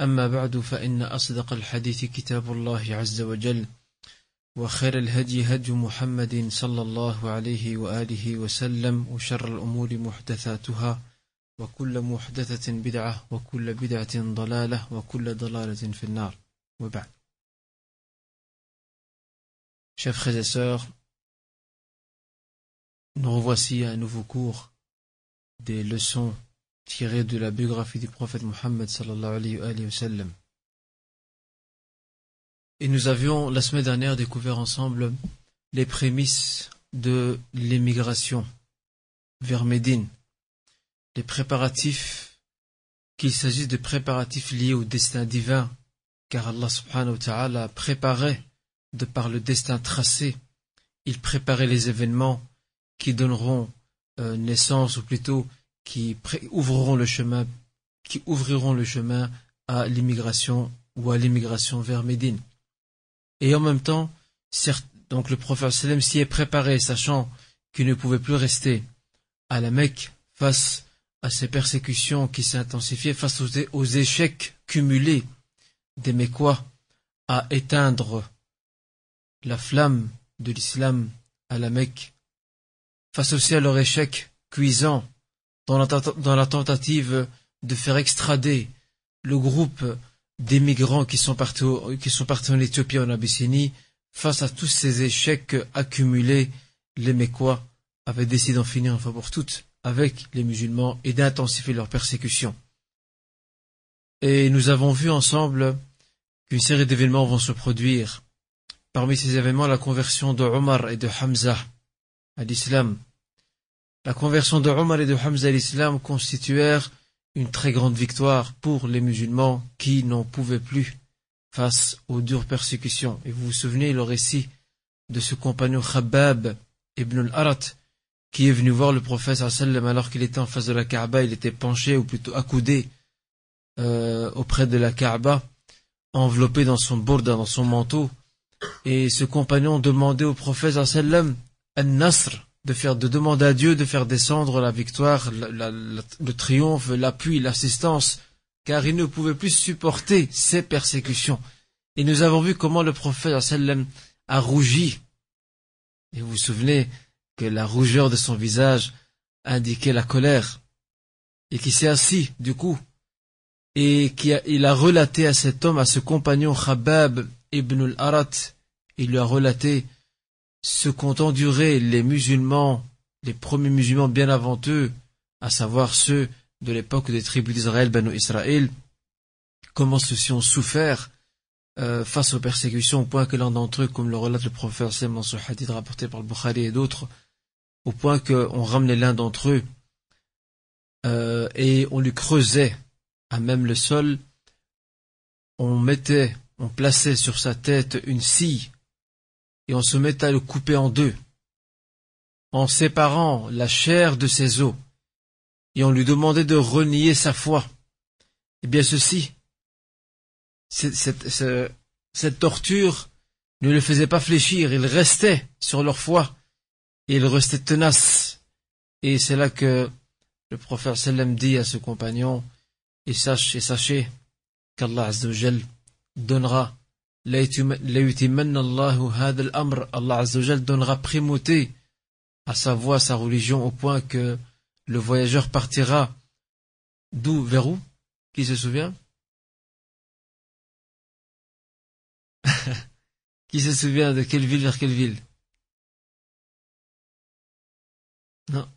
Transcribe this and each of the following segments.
أما بعد فإن أصدق الحديث كتاب الله عز وجل وخير الهدي هدي محمد صلى الله عليه وآله وسلم وشر الأمور محدثاتها وكل محدثة بدعة وكل بدعة ضلالة وكل ضلالة في النار. وبعد. Chers frères et sœurs, nous revoici à un nouveau cours des leçons tirées de la biographie du prophète Mohammed. Et nous avions la semaine dernière découvert ensemble les prémices de l'émigration vers Médine, les préparatifs, qu'il s'agisse de préparatifs liés au destin divin, car Allah subhanahu wa ta'ala préparait de par le destin tracé, il préparait les événements qui donneront euh, naissance, ou plutôt qui ouvriront le chemin, qui ouvriront le chemin à l'immigration ou à l'immigration vers Médine. Et en même temps, donc le prophète sallam s'y est préparé, sachant qu'il ne pouvait plus rester à la Mecque face à ces persécutions qui s'intensifiaient, face aux, aux échecs cumulés des Mécois à éteindre la flamme de l'islam à la Mecque, face aussi à leur échec cuisant dans la, tentative de faire extrader le groupe des migrants qui sont partis, au, qui sont partis en Éthiopie et en Abyssinie, face à tous ces échecs accumulés, les Mécois avaient décidé d'en finir une fois pour toutes avec les musulmans et d'intensifier leur persécution. Et nous avons vu ensemble qu'une série d'événements vont se produire Parmi ces événements, la conversion de Omar et de Hamza à l'islam. La conversion de Omar et de Hamza à l'islam constituèrent une très grande victoire pour les musulmans qui n'en pouvaient plus face aux dures persécutions. Et vous vous souvenez le récit de ce compagnon Khabbab ibn al-Arat qui est venu voir le prophète alors qu'il était en face de la Kaaba, il était penché ou plutôt accoudé euh, auprès de la Kaaba, enveloppé dans son bourda, dans son manteau, et ce compagnon demandait au prophète sallam al-nasr, de faire, de demander à Dieu de faire descendre la victoire, le triomphe, l'appui, l'assistance, car il ne pouvait plus supporter ces persécutions. Et nous avons vu comment le prophète a rougi. Et vous vous souvenez que la rougeur de son visage indiquait la colère. Et qui s'est assis, du coup, et qui a, il a relaté à cet homme, à ce compagnon Khabab ibn al-Arat, il lui a relaté ce qu'ont enduré les musulmans, les premiers musulmans bien avant eux, à savoir ceux de l'époque des tribus d'Israël, Banu Israël, comment ceux-ci ont souffert euh, face aux persécutions, au point que l'un d'entre eux, comme le relate le prophète Sam dans hadith rapporté par le Bukhari et d'autres, au point qu'on ramenait l'un d'entre eux euh, et on lui creusait à même le sol, on mettait, on plaçait sur sa tête une scie et on se mettait à le couper en deux, en séparant la chair de ses os, et on lui demandait de renier sa foi. Eh bien ceci, cette, torture ne le faisait pas fléchir, il restait sur leur foi, et il restait tenace. Et c'est là que le prophète sallam dit à ce compagnon, et sache et sachez qu'Allah donnera Allah Azzawajal donnera primauté à sa voix, sa religion, au point que le voyageur partira d'où vers où? Qui se souvient? Qui se souvient de quelle ville vers quelle ville? Non,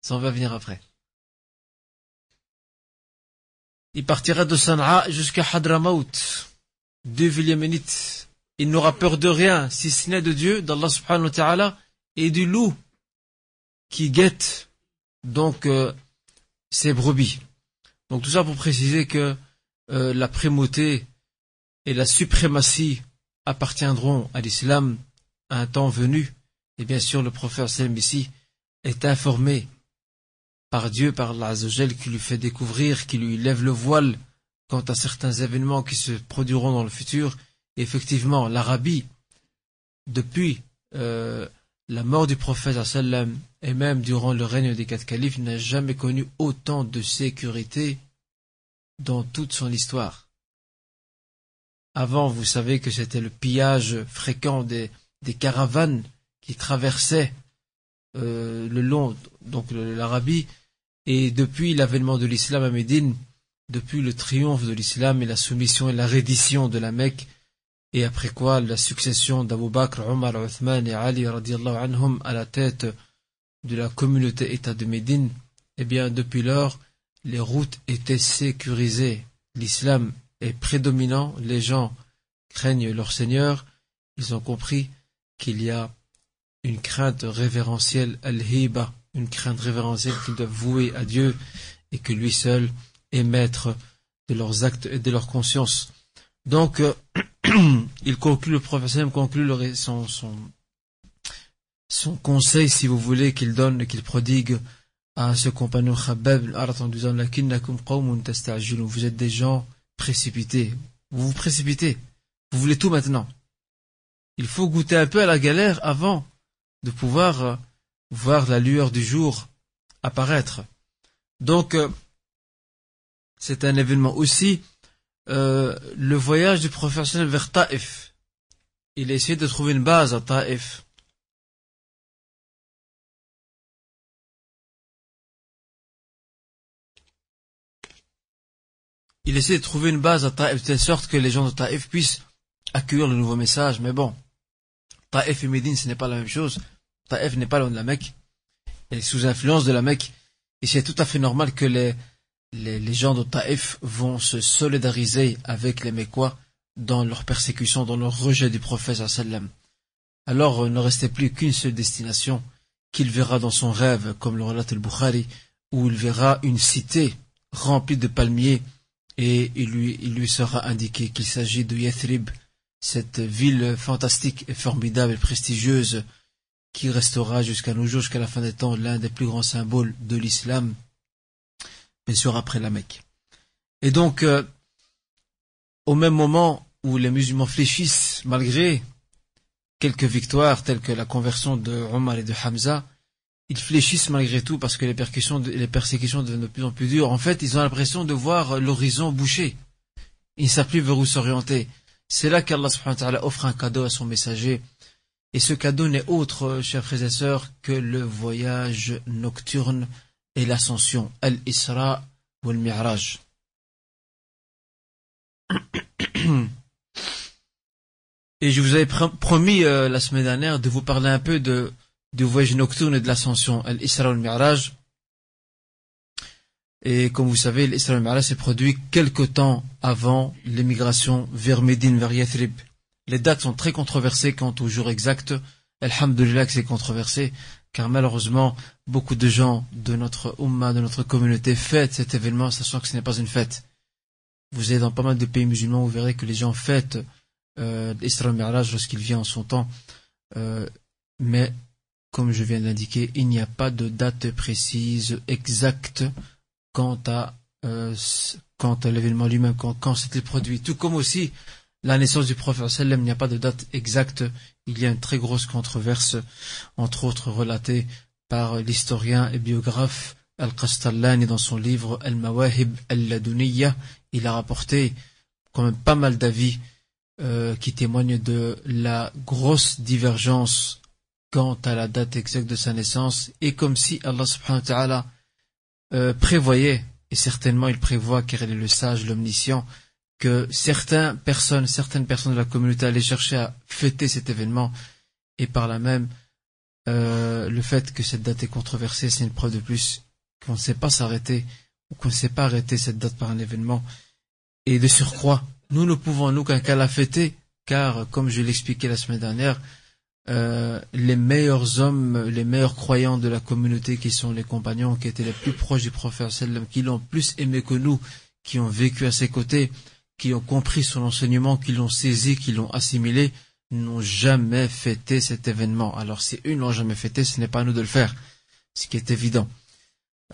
ça on va venir après. Il partira de Sanaa jusqu'à Hadramaut, villes yéménites. Il n'aura peur de rien, si ce n'est de Dieu, d'Allah subhanahu wa ta'ala, et du loup qui guette donc euh, ses brebis. Donc tout ça pour préciser que euh, la primauté et la suprématie appartiendront à l'islam à un temps venu. Et bien sûr, le prophète Salem ici est informé par Dieu, par l'Azogel, qui lui fait découvrir, qui lui lève le voile quant à certains événements qui se produiront dans le futur. Effectivement, l'Arabie, depuis euh, la mort du prophète sallam et même durant le règne des quatre califes, n'a jamais connu autant de sécurité dans toute son histoire. Avant, vous savez que c'était le pillage fréquent des, des caravanes qui traversaient euh, le long, donc l'Arabie, et depuis l'avènement de l'islam à Médine, depuis le triomphe de l'islam et la soumission et la reddition de la Mecque, et après quoi la succession d'Abu Bakr, Omar, Uthman et Ali anhum à la tête de la communauté État de Médine, eh bien depuis lors, les routes étaient sécurisées. L'islam est prédominant, les gens craignent leur Seigneur, ils ont compris qu'il y a une crainte révérentielle, al-hiba, une crainte révérentielle qu'ils doivent vouer à Dieu et que lui seul est maître de leurs actes et de leur conscience. Donc, euh, il conclut, le professeur conclut son, son, son conseil, si vous voulez, qu'il donne, qu'il prodigue à ce compagnon Khabab en disant Vous êtes des gens précipités. Vous vous précipitez. Vous voulez tout maintenant. Il faut goûter un peu à la galère avant de pouvoir euh, voir la lueur du jour apparaître. Donc, euh, c'est un événement aussi. Euh, le voyage du professionnel vers Taif. Il a de trouver une base à Taif. il essaie de trouver une base à Taïf de telle sorte que les gens de Taïf puissent accueillir le nouveau message. Mais bon, Taïf et Médine, ce n'est pas la même chose. Taïf n'est pas loin de la Mecque. Elle est sous influence de la Mecque. Et c'est tout à fait normal que les, les, gens de Taïf vont se solidariser avec les Mecquois dans leur persécution, dans leur rejet du prophète sallam. Alors, il ne restait plus qu'une seule destination qu'il verra dans son rêve, comme le relate le Bukhari, où il verra une cité remplie de palmiers et il lui, il lui sera indiqué qu'il s'agit de Yathrib, cette ville fantastique et formidable et prestigieuse qui restera jusqu'à nos jours, jusqu'à la fin des temps, l'un des plus grands symboles de l'islam, bien sûr après la Mecque. Et donc, euh, au même moment où les musulmans fléchissent, malgré quelques victoires telles que la conversion de Omar et de Hamza, ils fléchissent malgré tout parce que les, les persécutions deviennent de plus en plus dures. En fait, ils ont l'impression de voir l'horizon bouché. Ils ne savent plus vers où s'orienter. C'est là qu'Allah offre un cadeau à son messager. Et ce cadeau n'est autre, chers frères et sœurs, que le voyage nocturne et l'ascension, Al-Isra Et je vous avais promis euh, la semaine dernière de vous parler un peu de du voyage nocturne et de l'ascension. Et comme vous savez, l'Isra al-Mi'raj s'est produit quelque temps avant l'émigration vers Médine, vers Yathrib. Les dates sont très controversées quant au jour exact. Alhamdulillah que c'est controversé, car malheureusement, beaucoup de gens de notre Ummah, de notre communauté fêtent cet événement, sachant que ce n'est pas une fête. Vous êtes dans pas mal de pays musulmans, vous verrez que les gens fêtent euh, lorsqu'il vient en son temps. Euh, mais comme je viens d'indiquer, il n'y a pas de date précise exacte quant à, euh, quant à l'événement lui-même, quand, quand c'était produit. Tout comme aussi la naissance du prophète il n'y a pas de date exacte. Il y a une très grosse controverse, entre autres relatée par l'historien et biographe Al-Qastallani dans son livre Al-Mawahib al-Laduniya. Il a rapporté quand même pas mal d'avis euh, qui témoignent de la grosse divergence quant à la date exacte de sa naissance et comme si Allah subhanahu wa ta'ala euh, prévoyait, et certainement il prévoit car il est le sage, l'omniscient, que certaines personnes, certaines personnes de la communauté allaient chercher à fêter cet événement et par là même euh, le fait que cette date est controversée, c'est une preuve de plus qu'on ne sait pas s'arrêter ou qu'on ne sait pas arrêter cette date par un événement. Et de surcroît, nous ne pouvons nous qu'un cas la fêter, car comme je l'expliquais la semaine dernière, euh, les meilleurs hommes, les meilleurs croyants de la communauté qui sont les compagnons, qui étaient les plus proches du prophète, qui l'ont plus aimé que nous, qui ont vécu à ses côtés, qui ont compris son enseignement, qui l'ont saisi, qui l'ont assimilé, n'ont jamais fêté cet événement. Alors si eux n'ont jamais fêté, ce n'est pas à nous de le faire, ce qui est évident.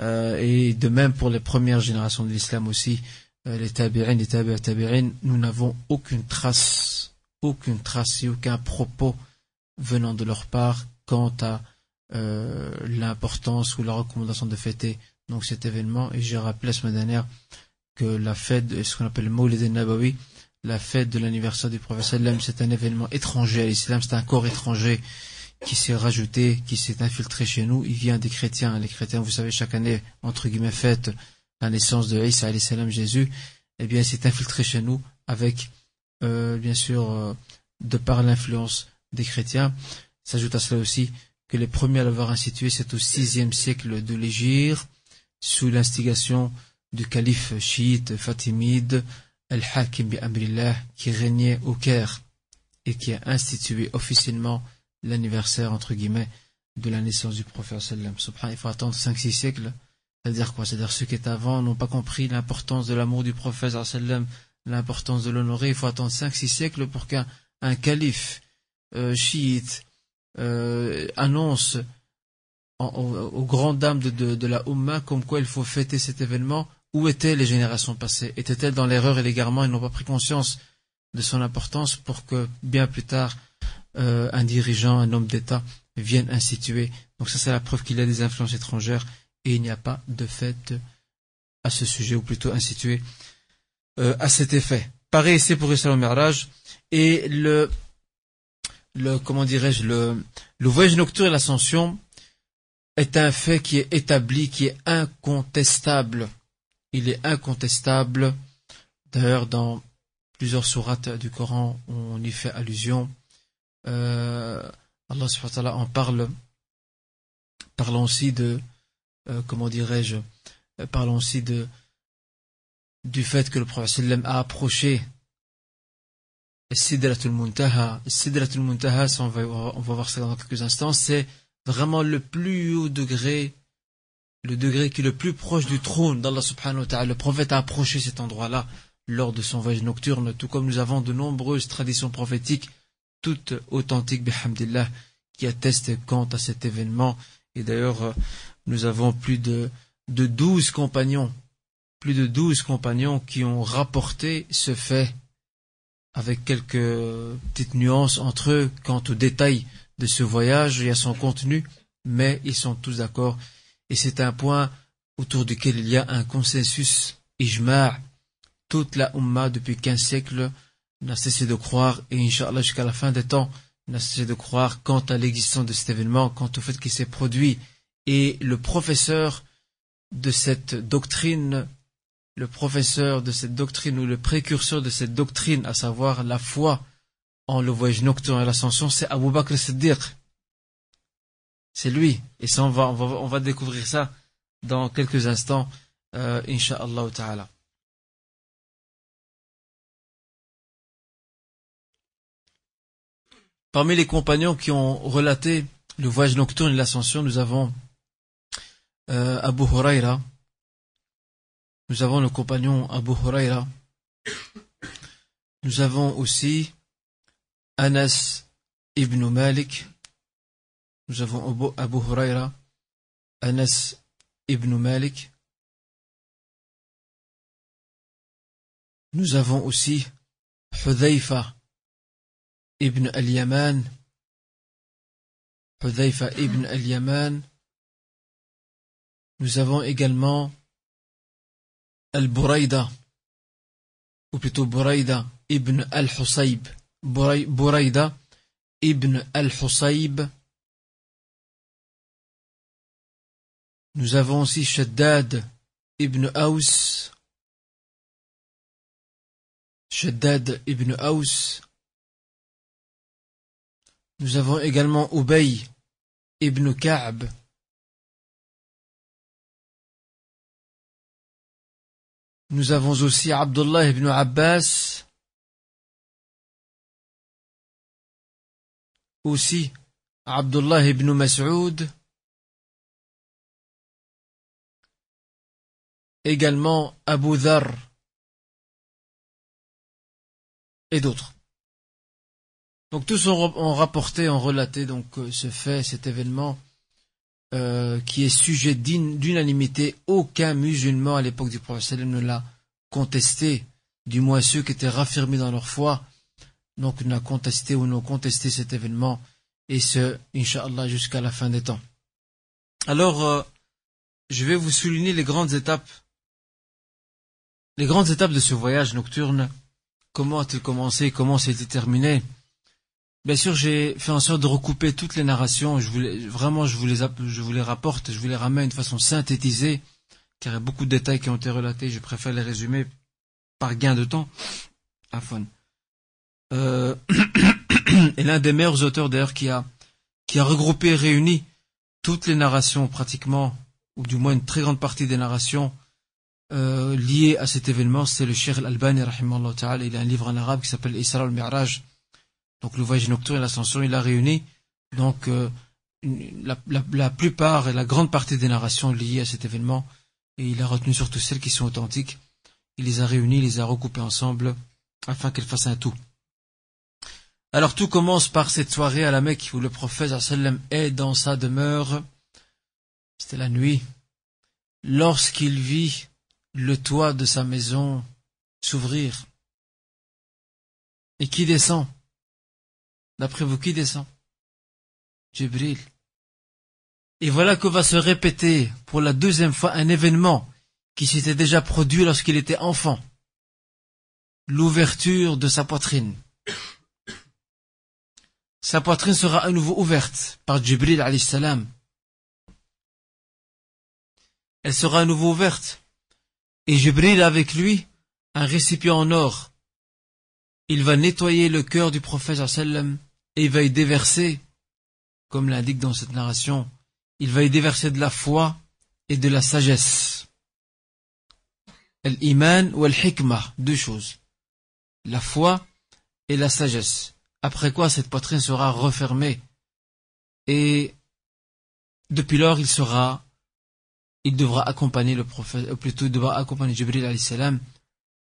Euh, et de même pour les premières générations de l'islam aussi, euh, les tabi'in, les tabi'in, nous n'avons aucune trace, aucune trace et aucun propos venant de leur part quant à euh, l'importance ou la recommandation de fêter donc cet événement. Et j'ai rappelé la semaine dernière que la fête, ce qu'on appelle le Maulid nabawi la fête de l'anniversaire du prophète c'est un événement étranger à l'islam, c'est un corps étranger qui s'est rajouté, qui s'est infiltré chez nous. Il vient des chrétiens. Les chrétiens, vous savez, chaque année, entre guillemets, fête la naissance de Isa salam Jésus. Eh bien, c'est infiltré chez nous avec, euh, bien sûr, euh, de par l'influence des chrétiens. S'ajoute à cela aussi que les premiers à l'avoir institué, c'est au sixième siècle de l'Égypte, sous l'instigation du calife chiite fatimide Al-Hakim bi Amrillah qui régnait au Caire et qui a institué officiellement l'anniversaire entre guillemets de la naissance du prophète sallam. Il faut attendre 5-6 siècles. C'est-à-dire quoi? C'est-à-dire ceux qui étaient avant n'ont pas compris l'importance de l'amour du prophète sallam, l'importance de l'honorer. Il faut attendre 5-6 siècles pour qu'un un calife euh, chiite euh, annonce aux, grandes dames de, la Ummah comme quoi il faut fêter cet événement, où étaient les générations passées? Étaient-elles dans l'erreur et l'égarement Ils n'ont pas pris conscience de son importance pour que bien plus tard, euh, un dirigeant, un homme d'État vienne instituer. Donc ça, c'est la preuve qu'il y a des influences étrangères et il n'y a pas de fête à ce sujet, ou plutôt institué euh, à cet effet. Pareil, c'est pour Isra au Et le, le comment dirais-je, le, le voyage nocturne et l'ascension est un fait qui est établi, qui est incontestable. Il est incontestable. D'ailleurs, dans plusieurs sourates du Coran, on y fait allusion. Euh, Allah subhanahu en parle. Parlons aussi de, euh, comment dirais-je, parlons aussi de, du fait que le prophète a approché Sidratul Muntaha. Sidratul Muntaha, on va voir ça dans quelques instants, c'est vraiment le plus haut degré, le degré qui est le plus proche du trône d'Allah subhanahu wa. Le prophète a approché cet endroit-là lors de son voyage nocturne, tout comme nous avons de nombreuses traditions prophétiques, toutes authentiques, bihamdillah, qui attestent quant à cet événement. Et d'ailleurs, nous avons plus de, de douze compagnons, plus de douze compagnons qui ont rapporté ce fait avec quelques petites nuances entre eux quant aux détails de ce voyage et à son contenu, mais ils sont tous d'accord. Et c'est un point autour duquel il y a un consensus ijma' toute la Ummah depuis quinze siècles n'a cessé de croire, et Inch'Allah jusqu'à la fin des temps, n'a cessé de croire quant à l'existence de cet événement, quant au fait qu'il s'est produit. Et le professeur de cette doctrine, le professeur de cette doctrine ou le précurseur de cette doctrine, à savoir la foi en le voyage nocturne à l'ascension, c'est Abu Bakr Siddiq. C'est lui. Et ça, on va, on va, découvrir ça dans quelques instants, euh, Inch'Allah ta'ala. Parmi les compagnons qui ont relaté le voyage nocturne et l'ascension, nous avons euh, Abu Huraira. Nous avons le compagnon Abu Huraira. Nous avons aussi Anas ibn Malik. Nous avons Abu, Huraira. Anas ibn Malik. Nous avons aussi Hudhaifa ibn al-Yaman, Hudhaifa ibn al-Yaman. Nous avons également Al-Buraida, ou plutôt Buraida ibn al-Husayb, Buraida ibn al-Husayb. Nous avons aussi Shaddad ibn Aus, Shaddad ibn Aus. Nous avons également Ubay ibn Ka'b. Nous avons aussi Abdullah ibn Abbas. Aussi Abdullah ibn Mas'ud. Également Abu Dhar. Et d'autres. Donc tous ont, rapporté, ont relaté donc euh, ce fait, cet événement euh, qui est sujet d'unanimité. Aucun musulman à l'époque du prophète ne l'a contesté, du moins ceux qui étaient raffermis dans leur foi, donc n'a contesté ou n'ont contesté cet événement, et ce, inshallah, jusqu'à la fin des temps. Alors, euh, je vais vous souligner les grandes étapes, les grandes étapes de ce voyage nocturne. Comment a-t-il commencé, comment s'est-il terminé Bien sûr, j'ai fait en sorte de recouper toutes les narrations. Je voulais, vraiment, je vous les, je vous les rapporte, je vous les ramène de façon synthétisée, car il y a beaucoup de détails qui ont été relatés. Je préfère les résumer par gain de temps. Afon. Euh, et l'un des meilleurs auteurs d'ailleurs qui a, qui a regroupé et réuni toutes les narrations pratiquement, ou du moins une très grande partie des narrations euh, liées à cet événement, c'est le Cheikh Al-Albani, Il a un livre en arabe qui s'appelle Isra al-Mi'raj donc le voyage nocturne et l'ascension, il a réuni donc euh, la, plupart et la grande partie des narrations liées à cet événement, et il a retenu surtout celles qui sont authentiques. Il les a réunies, il les a recoupées ensemble, afin qu'elles fassent un tout. Alors tout commence par cette soirée à la Mecque où le prophète est dans sa demeure. C'était la nuit. Lorsqu'il vit le toit de sa maison s'ouvrir. Et qui descend? D'après vous, qui descend? Jibril. Et voilà que va se répéter pour la deuxième fois un événement qui s'était déjà produit lorsqu'il était enfant. L'ouverture de sa poitrine. Sa poitrine sera à nouveau ouverte par Jibril salam. Elle sera à nouveau ouverte. Et Jibril avec lui un récipient en or. Il va nettoyer le cœur du prophète sallam et il va y déverser, comme l'indique dans cette narration, il va y déverser de la foi et de la sagesse. L'iman ou al-hikmah, deux choses. La foi et la sagesse. Après quoi cette poitrine sera refermée. Et depuis lors, il sera, il devra accompagner le prophète, ou plutôt il devra accompagner Jibril salam,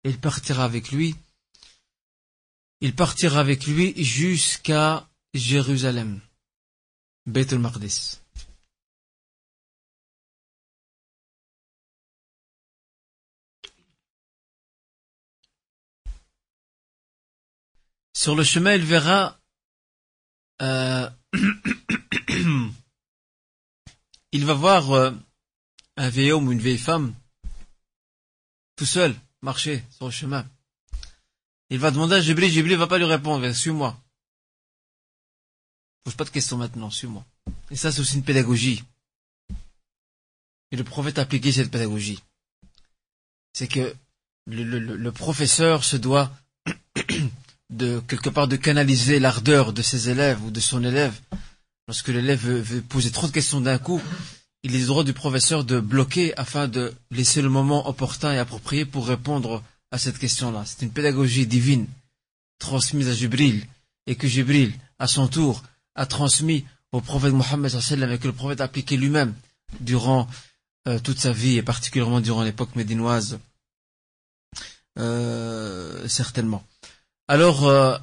il partira avec lui. Il partira avec lui jusqu'à Jérusalem, Beit al-Maqdis. Sur le chemin, il verra euh, il va voir euh, un vieil homme ou une vieille femme tout seul marcher sur le chemin. Il va demander à Jibril, Jibril va pas lui répondre, suis-moi. Pose pas de questions maintenant, suis-moi. Et ça, c'est aussi une pédagogie. Et le prophète a appliqué cette pédagogie. C'est que le, professeur se doit de quelque part de canaliser l'ardeur de ses élèves ou de son élève. Lorsque l'élève veut, poser trop de questions d'un coup, il est le droit du professeur de bloquer afin de laisser le moment opportun et approprié pour répondre à cette question-là. C'est une pédagogie divine transmise à Jibril et que Jibril, à son tour, a transmis au prophète Mohammed et que le prophète a appliqué lui-même durant euh, toute sa vie et particulièrement durant l'époque médinoise. Euh, certainement. Alors, euh,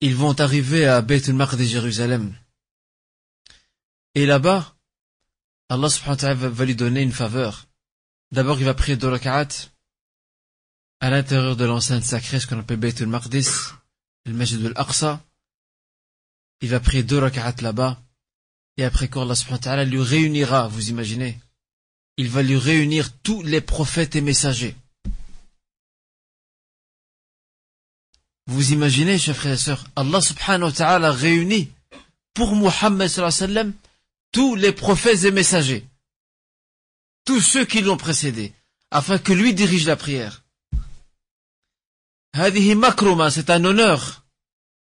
ils vont arriver à Beit al-Maqdis Jérusalem. Et là-bas, Allah subhanahu wa ta'ala va lui donner une faveur. D'abord, il va prier deux rak'at à l'intérieur de l'enceinte sacrée, ce qu'on appelle Beit al-Maqdis, le Masjid al-Aqsa. Il va prier deux rak'at là-bas. Et après qu'Allah subhanahu lui réunira, vous imaginez, il va lui réunir tous les prophètes et messagers. Vous imaginez, chers frères et sœurs, Allah subhanahu wa ta'ala réunit pour Muhammad sallam tous les prophètes et messagers, tous ceux qui l'ont précédé, afin que lui dirige la prière. Hadihi makroma, c'est un honneur.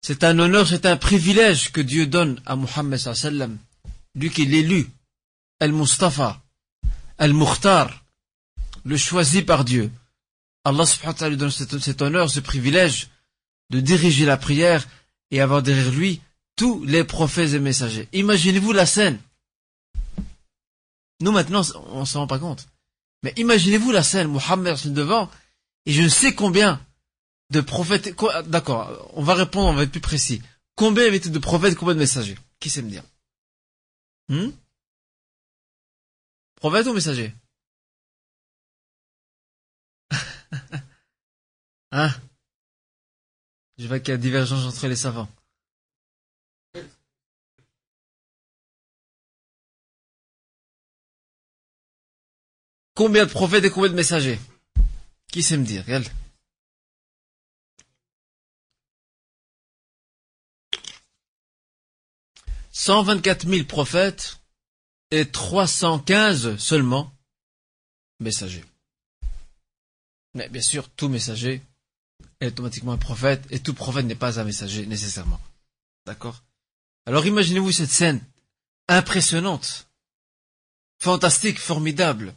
C'est un honneur, c'est un privilège que Dieu donne à Muhammad sallam, lui qui est l'élu, Al-Mustafa, Al-Mukhtar, le choisi par Dieu. Allah subhanahu wa ta'ala lui donne cet honneur, ce privilège de diriger la prière et avoir derrière lui tous les prophètes et messagers. Imaginez-vous la scène nous maintenant on s'en rend pas compte mais imaginez-vous la scène Muhammad devant et je ne sais combien de prophètes. D'accord, on va répondre, on va être plus précis. Combien y avait-il de prophètes, combien de messagers? Qui sait me dire? Hmm? Prophète ou messager Hein? Je vois qu'il y a divergence entre les savants. Combien de prophètes et combien de messagers Qui sait me dire Regarde. 124 000 prophètes et 315 seulement messagers. Mais bien sûr, tout messager est automatiquement un prophète et tout prophète n'est pas un messager nécessairement. D'accord? Alors imaginez-vous cette scène impressionnante, fantastique, formidable,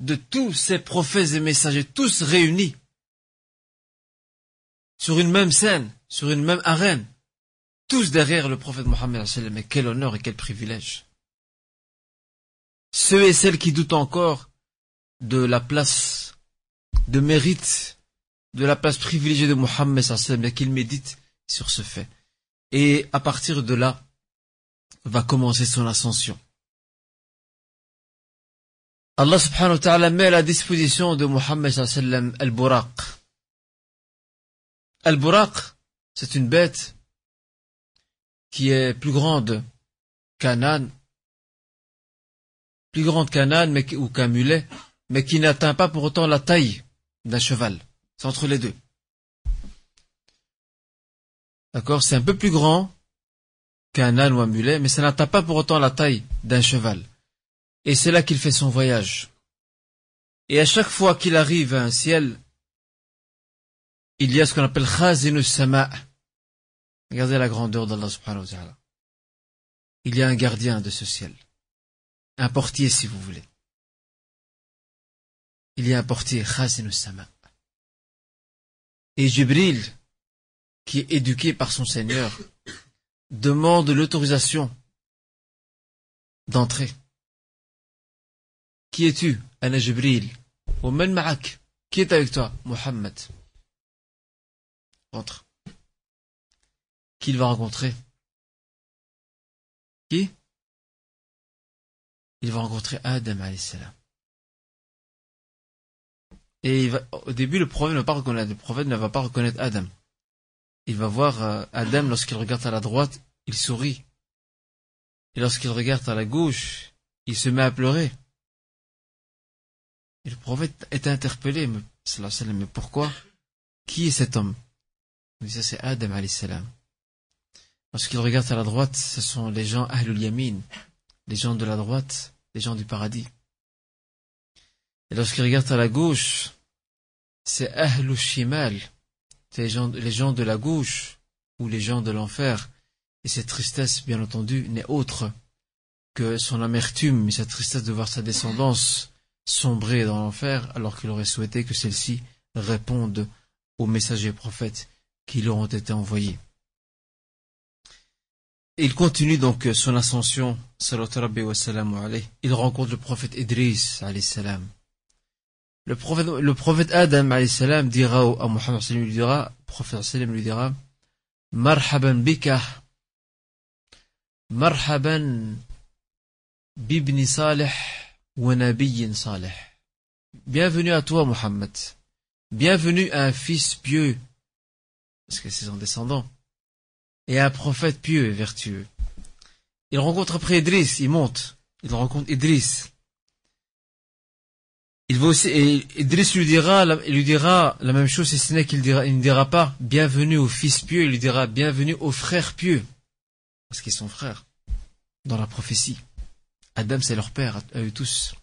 de tous ces prophètes et messagers, tous réunis sur une même scène, sur une même arène, tous derrière le prophète Mohammed, mais quel honneur et quel privilège. Ceux et celles qui doutent encore de la place de mérite, de la place privilégiée de Mohammed, mais qu'ils méditent sur ce fait. Et à partir de là, va commencer son ascension. Allah subhanahu wa ta'ala met à la disposition de Mohammed al-Buraq. Al-Buraq, c'est une bête qui est plus grande qu'un âne, plus grande qu'un âne ou qu'un mulet, mais qui n'atteint pas pour autant la taille d'un cheval. C'est entre les deux. D'accord? C'est un peu plus grand qu'un âne ou un mulet, mais ça n'atteint pas pour autant la taille d'un cheval. Et c'est là qu'il fait son voyage. Et à chaque fois qu'il arrive à un ciel, il y a ce qu'on appelle Khazinus Sama', Regardez la grandeur d'Allah subhanahu wa ta'ala. Il y a un gardien de ce ciel. Un portier si vous voulez. Il y a un portier, Khazin sama Et Jibril, qui est éduqué par son Seigneur, demande l'autorisation d'entrer. Qui es-tu Anna Jibril. Qui est avec toi Muhammad. Entre qu'il va rencontrer Qui Il va rencontrer Adam salam. Et au début, le prophète ne va pas reconnaître, le prophète ne va pas reconnaître Adam. Il va voir euh, Adam lorsqu'il regarde à la droite, il sourit. Et lorsqu'il regarde à la gauche, il se met à pleurer. Et le prophète est interpellé, mais, mais pourquoi? Qui est cet homme? Il dit, c'est Adam salam. Lorsqu'il regarde à la droite, ce sont les gens Ahlul Yamin, les gens de la droite, les gens du paradis. Et lorsqu'il regarde à la gauche, c'est Ahlul Shimal, les gens, les gens de la gauche ou les gens de l'enfer. Et cette tristesse, bien entendu, n'est autre que son amertume et sa tristesse de voir sa descendance sombrer dans l'enfer alors qu'il aurait souhaité que celle-ci réponde aux messagers prophètes qui leur ont été envoyés. Il continue donc son ascension, il rencontre le prophète Idris. Le prophète, le prophète Adam, salam, dira à Muhammad, lui dira, prophète lui dira, Marhaban bika, marhaban bibni salih. Bienvenue à toi, Muhammad. Bienvenue à un fils pieux, parce que c'est son descendant et un prophète pieux et vertueux. Il rencontre après Idris, il monte, il rencontre Idris. Il va aussi, et Idris lui dira, il lui dira la même chose, si ce n'est qu'il dira, il ne dira pas bienvenue au fils pieux, il lui dira bienvenue aux frères pieux. Parce qu'ils sont frères. Dans la prophétie. Adam, c'est leur père, à eux tous.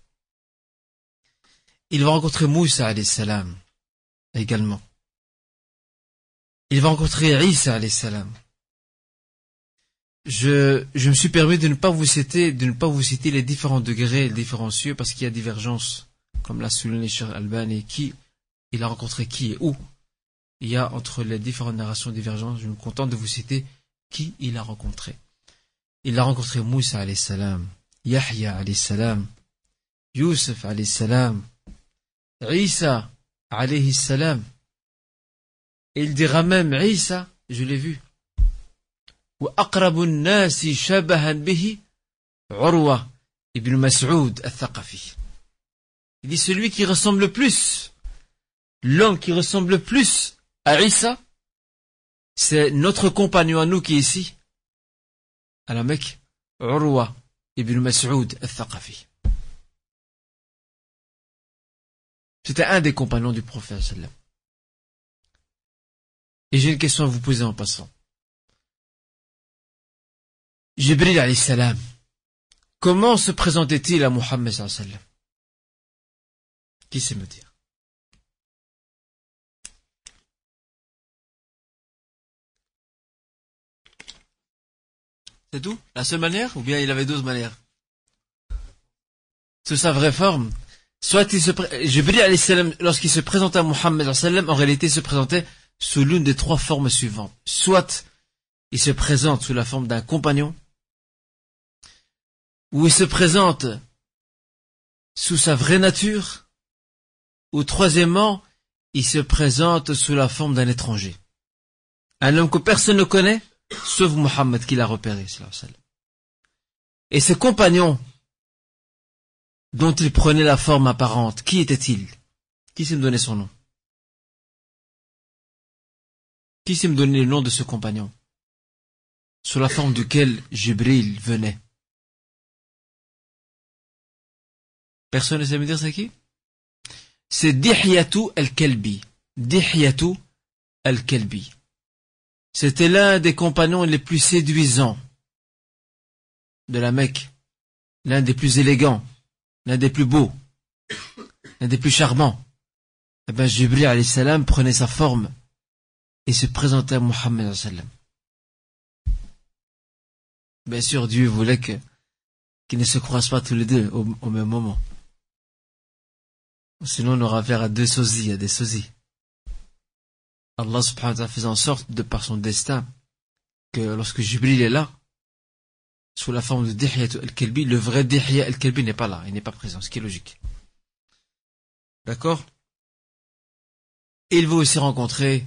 Il va rencontrer Moussa, salam, également. il va rencontrer Isa alayhi salam. Je, je me suis permis de ne pas vous citer, de ne pas vous citer les différents degrés, les différents cieux, parce qu'il y a divergence, comme l'a souligné Cheikh Albani, qui, il a rencontré qui et où? Il y a entre les différentes narrations divergentes, je me contente de vous citer qui il a rencontré. Il a rencontré Moussa alayhi salam, Yahya alayhi salam, Youssef alayhi salam, Isa alayhi salam. Et il dira même Isa, je l'ai vu. وأقرب الناس شبها به عروة ibn Mas'ud al-Thaqafi. Il dit celui qui ressemble le plus, l'homme qui ressemble le plus à Isa, c'est notre compagnon à nous qui est ici, à la Mecque, Urwa ibn Mas'ud al-Thaqafi. C'était un des compagnons du prophète. Et j'ai une question à vous poser en passant. Jibril alayhi salam, comment se présentait-il à Muhammad sallam? Qui sait me dire? C'est tout La seule manière Ou bien il avait d'autres manières Sous sa vraie forme Soit il se Jibril salam, lorsqu'il se présentait à Muhammad sallam, en réalité il se présentait sous l'une des trois formes suivantes. Soit il se présente sous la forme d'un compagnon, ou il se présente sous sa vraie nature, ou troisièmement, il se présente sous la forme d'un étranger. Un homme que personne ne connaît, sauf Mohammed qui l'a repéré. Et ses compagnons, dont il prenait la forme apparente, qui était-il Qui sait me donner son nom? Qui sait me donner le nom de ce compagnon? Sous la forme duquel Jibril venait Personne ne sait me dire c'est qui? C'est Dihyatu al-Kalbi. Dihyatu al-Kalbi. C'était l'un des compagnons les plus séduisants de la Mecque, l'un des plus élégants, l'un des plus beaux, l'un des plus charmants. Eh ben, Jibril salam prenait sa forme et se présentait à Muhammad sallam. Bien sûr, Dieu voulait que qu'ils ne se croisent pas tous les deux au même moment. Sinon, on aura affaire à deux sosies, à des sosies. Allah subhanahu wa ta'ala faisait en sorte, de par son destin, que lorsque Jibril est là, sous la forme de Dihya al-Kelbi, le vrai Dihya al-Kelbi n'est pas là, il n'est pas présent, ce qui est logique. D'accord? Il veut aussi rencontrer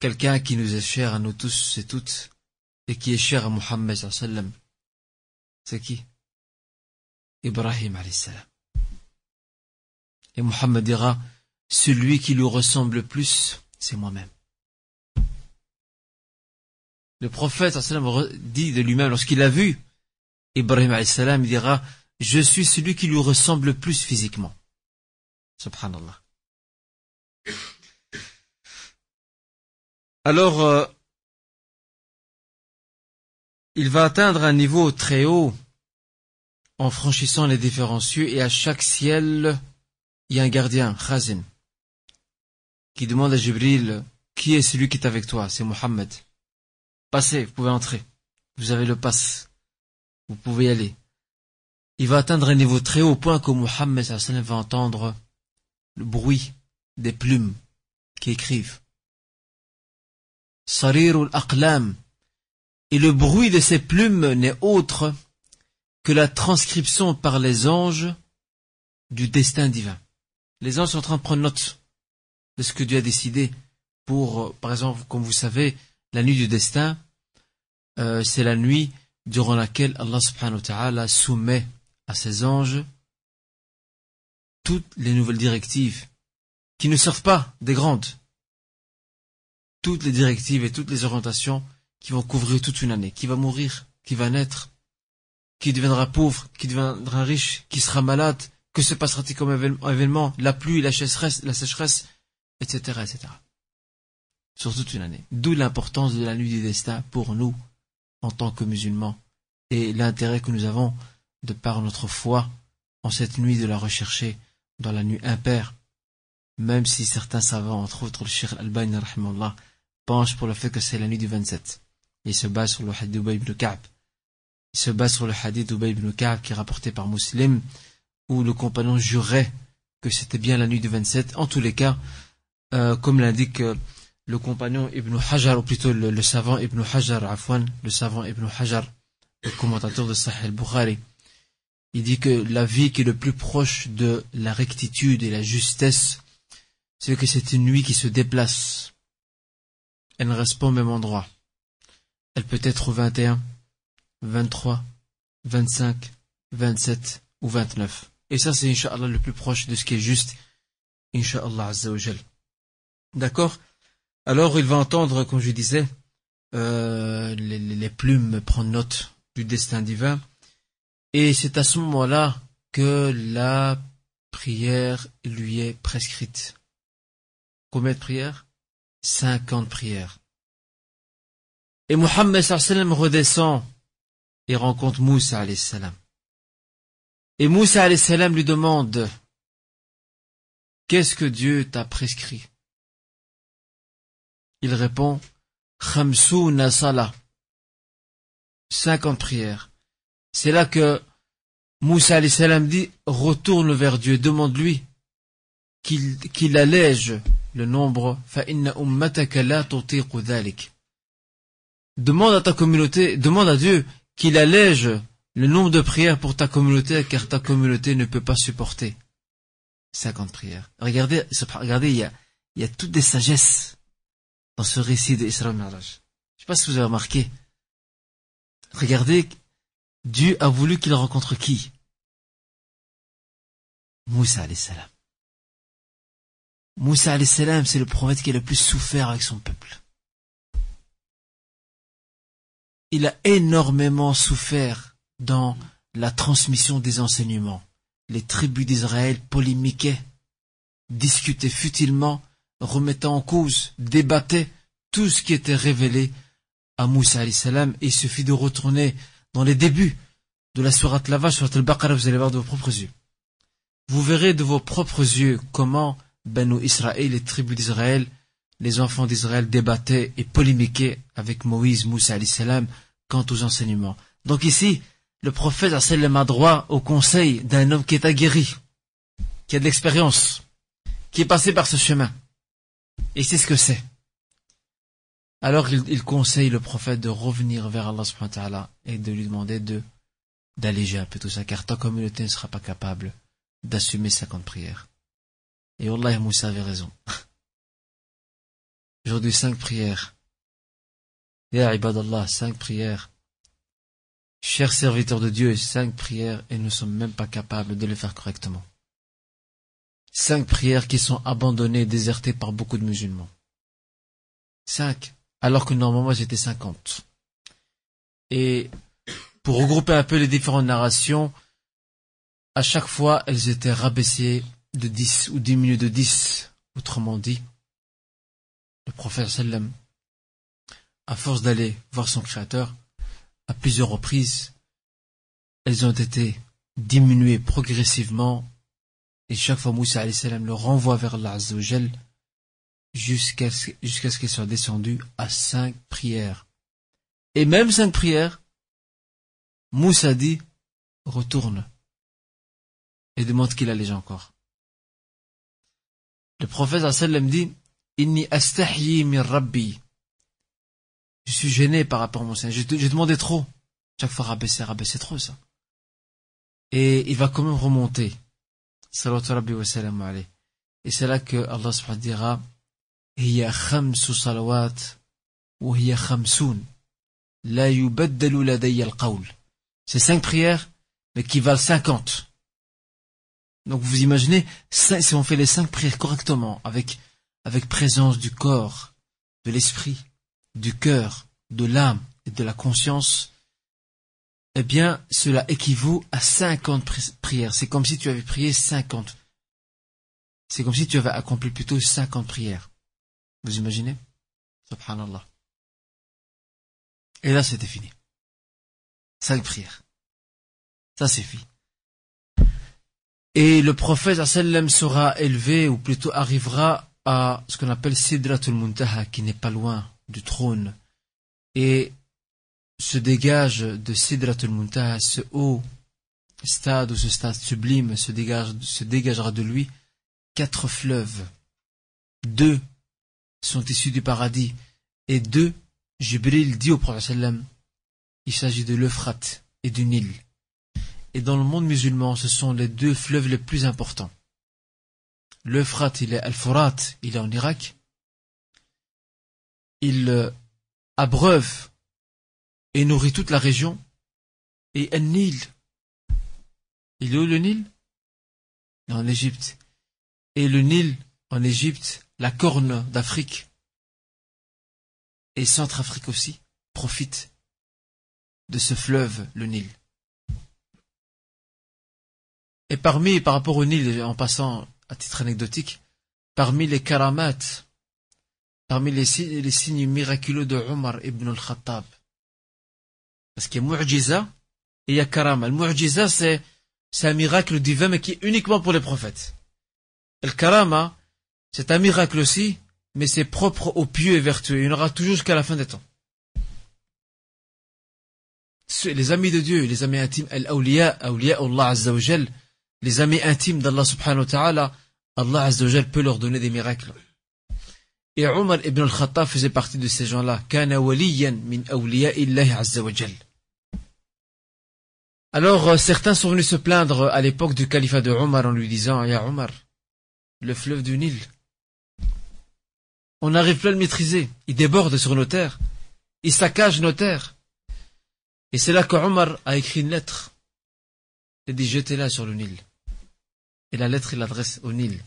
quelqu'un qui nous est cher à nous tous et toutes, et qui est cher à Muhammad sallam. C'est qui? Ibrahim salam. Et Mohammed dira, celui qui lui ressemble le plus, c'est moi-même. Le prophète dit de lui-même, lorsqu'il a vu Ibrahim il dira, je suis celui qui lui ressemble le plus physiquement. Subhanallah. Alors, euh, il va atteindre un niveau très haut en franchissant les différents cieux et à chaque ciel, il y a un gardien, Khazin, qui demande à Jibril, qui est celui qui est avec toi? C'est Mohammed. Passez, vous pouvez entrer. Vous avez le passe. Vous pouvez y aller. Il va atteindre un niveau très haut au point que Mohammed va entendre le bruit des plumes qui écrivent. Sarirul aqlam. Et le bruit de ces plumes n'est autre que la transcription par les anges du destin divin les gens sont en train de prendre note ce que Dieu a décidé pour, par exemple, comme vous savez, la nuit du destin, euh, c'est la nuit durant laquelle Allah subhanahu wa ta'ala soumet à ses anges toutes les nouvelles directives qui ne servent pas des grandes. Toutes les directives et toutes les orientations qui vont couvrir toute une année. Qui va mourir, qui va naître, qui deviendra pauvre, qui deviendra riche, qui sera malade, que se passera-t-il comme événement La pluie, la la sécheresse, etc., etc. Sur toute une année. D'où l'importance de la nuit du destin pour nous, en tant que musulmans, et l'intérêt que nous avons, de par notre foi, en cette nuit de la rechercher dans la nuit impaire, même si certains savants, entre autres le Cheikh Al-Bani, penche pour le fait que c'est la nuit du 27. il se base sur le hadith d'Ubay ibn Ka'b. Il se base sur le hadith d'Ubay ibn Ka'b qui est rapporté par Muslim, où le compagnon jurait que c'était bien la nuit du 27. En tous les cas, euh, comme l'indique euh, le compagnon Ibn Hajar, ou plutôt le, savant Ibn Hajar, Afwan, le savant Ibn Hajar, le commentateur de Sahih al-Bukhari, il dit que la vie qui est le plus proche de la rectitude et la justesse, c'est que c'est une nuit qui se déplace. Elle ne reste pas au même endroit. Elle peut être au 21, 23, 25, 27 ou 29. Et ça, c'est Inch'Allah le plus proche de ce qui est juste. Inch'Allah Azzawajal. D'accord Alors, il va entendre, comme je disais, euh, les, les plumes prendre note du destin divin. Et c'est à ce moment-là que la prière lui est prescrite. Combien de prières? Cinquante prières. Et Mohammed sallam redescend et rencontre Moussa salam. Et Moussa salam lui demande Qu'est-ce que Dieu t'a prescrit? Il répond Khamsouna salah. Cinquante prières. C'est là que Moussa salam dit Retourne vers Dieu, demande-lui qu'il allège le nombre. Demande à ta communauté, demande à Dieu qu'il allège le nombre de prières pour ta communauté, car ta communauté ne peut pas supporter 50 prières. Regardez, regardez, il y a, il y a toutes des sagesses ce récit d'Isra Miraj. Je sais pas si vous avez remarqué. Regardez, Dieu a voulu qu'il rencontre qui? Moussa salam. Moussa salam, c'est le prophète qui a le plus souffert avec son peuple. Il a énormément souffert dans la transmission des enseignements. Les tribus d'Israël polémiquaient, discutaient futilement, remettant en cause, débattaient tout ce qui était révélé à Moussa salam. Il suffit de retourner dans les débuts de la sourate Lava, sur al-Baqarah, vous allez voir de vos propres yeux. Vous verrez de vos propres yeux comment Benu Israël, les tribus d'Israël, les enfants d'Israël débattaient et polémiquaient avec Moïse, Moussa salam quant aux enseignements. Donc ici, le prophète a droit au conseil d'un homme qui est aguerri, qui a de l'expérience, qui est passé par ce chemin. Et c'est ce que c'est. Alors il, conseille le prophète de revenir vers Allah subhanahu et de lui demander de d'alléger un peu tout ça, car ta communauté ne sera pas capable d'assumer 50 prières. Et Allah Moussa avait raison. Aujourd'hui, cinq prières. Ya ibadallah, cinq prières. Chers serviteurs de Dieu, cinq prières et nous ne sommes même pas capables de les faire correctement. Cinq prières qui sont abandonnées et désertées par beaucoup de musulmans. Cinq, alors que normalement j'étais cinquante. Et pour regrouper un peu les différentes narrations, à chaque fois elles étaient rabaissées de 10 ou diminué de 10. Autrement dit, le prophète sallam, à force d'aller voir son créateur, à plusieurs reprises, elles ont été diminuées progressivement et chaque fois Moussa salam le renvoie vers Allah jusqu'à ce, jusqu'à ce qu'il soit descendu à cinq prières. Et même cinq prières, Moussa dit, retourne et demande qu'il allège encore. Le prophète sallam dit Inni astahyi rabbi. Je suis gêné par rapport à mon Seigneur. J'ai demandé trop. Chaque fois rabaisser, rabaisser trop ça. Et il va quand même remonter. Rabbi wa salam Et c'est là que Allah subhanahu dira khamsu salawat wa hiya khamsoun. La yubaddalu ladayya al-qawl. C'est cinq prières, mais qui valent cinquante. Donc vous imaginez, si on fait les cinq prières correctement, avec, avec présence du corps, de l'esprit, du cœur, de l'âme et de la conscience, eh bien, cela équivaut à cinquante prières. C'est comme si tu avais prié cinquante. C'est comme si tu avais accompli plutôt cinquante prières. Vous imaginez? Subhanallah. Et là, c'était fini. Cinq prières. Ça, fini. Et le prophète sallam sera élevé, ou plutôt arrivera à ce qu'on appelle Sidratul Muntaha, qui n'est pas loin du trône et se dégage de Sidratul Muntaha, ce haut stade ou ce stade sublime se, dégage, se dégagera de lui quatre fleuves. Deux sont issus du paradis et deux, Jibril dit au prophète il s'agit de l'Euphrate et du Nil. Et dans le monde musulman, ce sont les deux fleuves les plus importants. L'Euphrate, il est Al-Furat, il est en Irak. Il euh, abreuve et nourrit toute la région. Et un Nil, il est où le Nil? En Égypte. Et le Nil, en Égypte, la corne d'Afrique, et Centrafrique aussi, profite de ce fleuve, le Nil. Et parmi, par rapport au Nil, en passant à titre anecdotique, parmi les karamat, parmi les, signes miraculeux de Omar ibn al-Khattab, parce qu'il y a mu'jiza et il y a karama. Le mu'jiza, c'est, un miracle divin, mais qui est uniquement pour les prophètes. Le karama, c'est un miracle aussi, mais c'est propre aux pieux et vertueux. Il y en aura toujours jusqu'à la fin des temps. Les amis de Dieu, les amis intimes, al-awliya, awliya Allah les amis intimes d'Allah subhanahu wa ta'ala, Allah peut leur donner des miracles. Et Omar ibn al-Khattab faisait partie de ces gens-là. Min awliya Alors, euh, certains sont venus se plaindre à l'époque du califat de Omar en lui disant, Ya Omar, le fleuve du Nil, on n'arrive plus à le maîtriser. Il déborde sur nos terres. Il saccage nos terres. Et c'est là que Omar a écrit une lettre. Il dit jetez-la sur le Nil. Et la lettre, il l'adresse au Nil.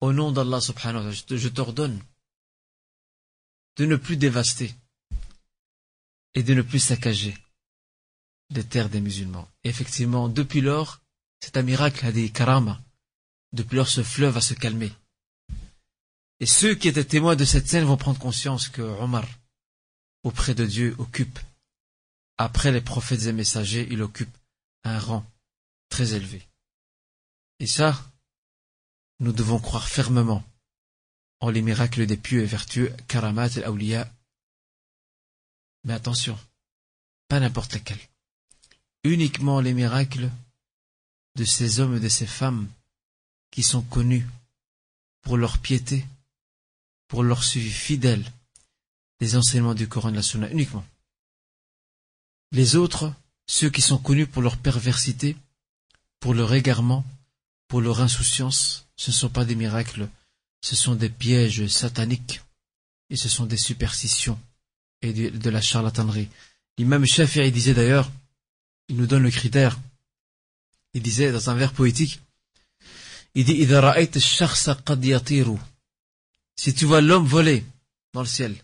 Au nom d'Allah subhanahu wa ta'ala, je t'ordonne de ne plus dévaster et de ne plus saccager les terres des musulmans. Effectivement, depuis lors, c'est un miracle, a dit Karama. Depuis lors, ce fleuve va se calmer. Et ceux qui étaient témoins de cette scène vont prendre conscience que Omar, auprès de Dieu, occupe, après les prophètes et messagers, il occupe un rang très élevé. Et ça, nous devons croire fermement en les miracles des pieux et vertueux, karamat et awliya. Mais attention, pas n'importe lesquels. Uniquement les miracles de ces hommes et de ces femmes qui sont connus pour leur piété, pour leur suivi fidèle des enseignements du Coran et de la Sunna uniquement. Les autres, ceux qui sont connus pour leur perversité, pour leur égarement, pour leur insouciance, ce ne sont pas des miracles, ce sont des pièges sataniques et ce sont des superstitions et de, la charlatanerie. L'imam Shafi'i disait d'ailleurs, il nous donne le critère, il disait dans un vers poétique, il dit, si tu vois l'homme voler dans le ciel,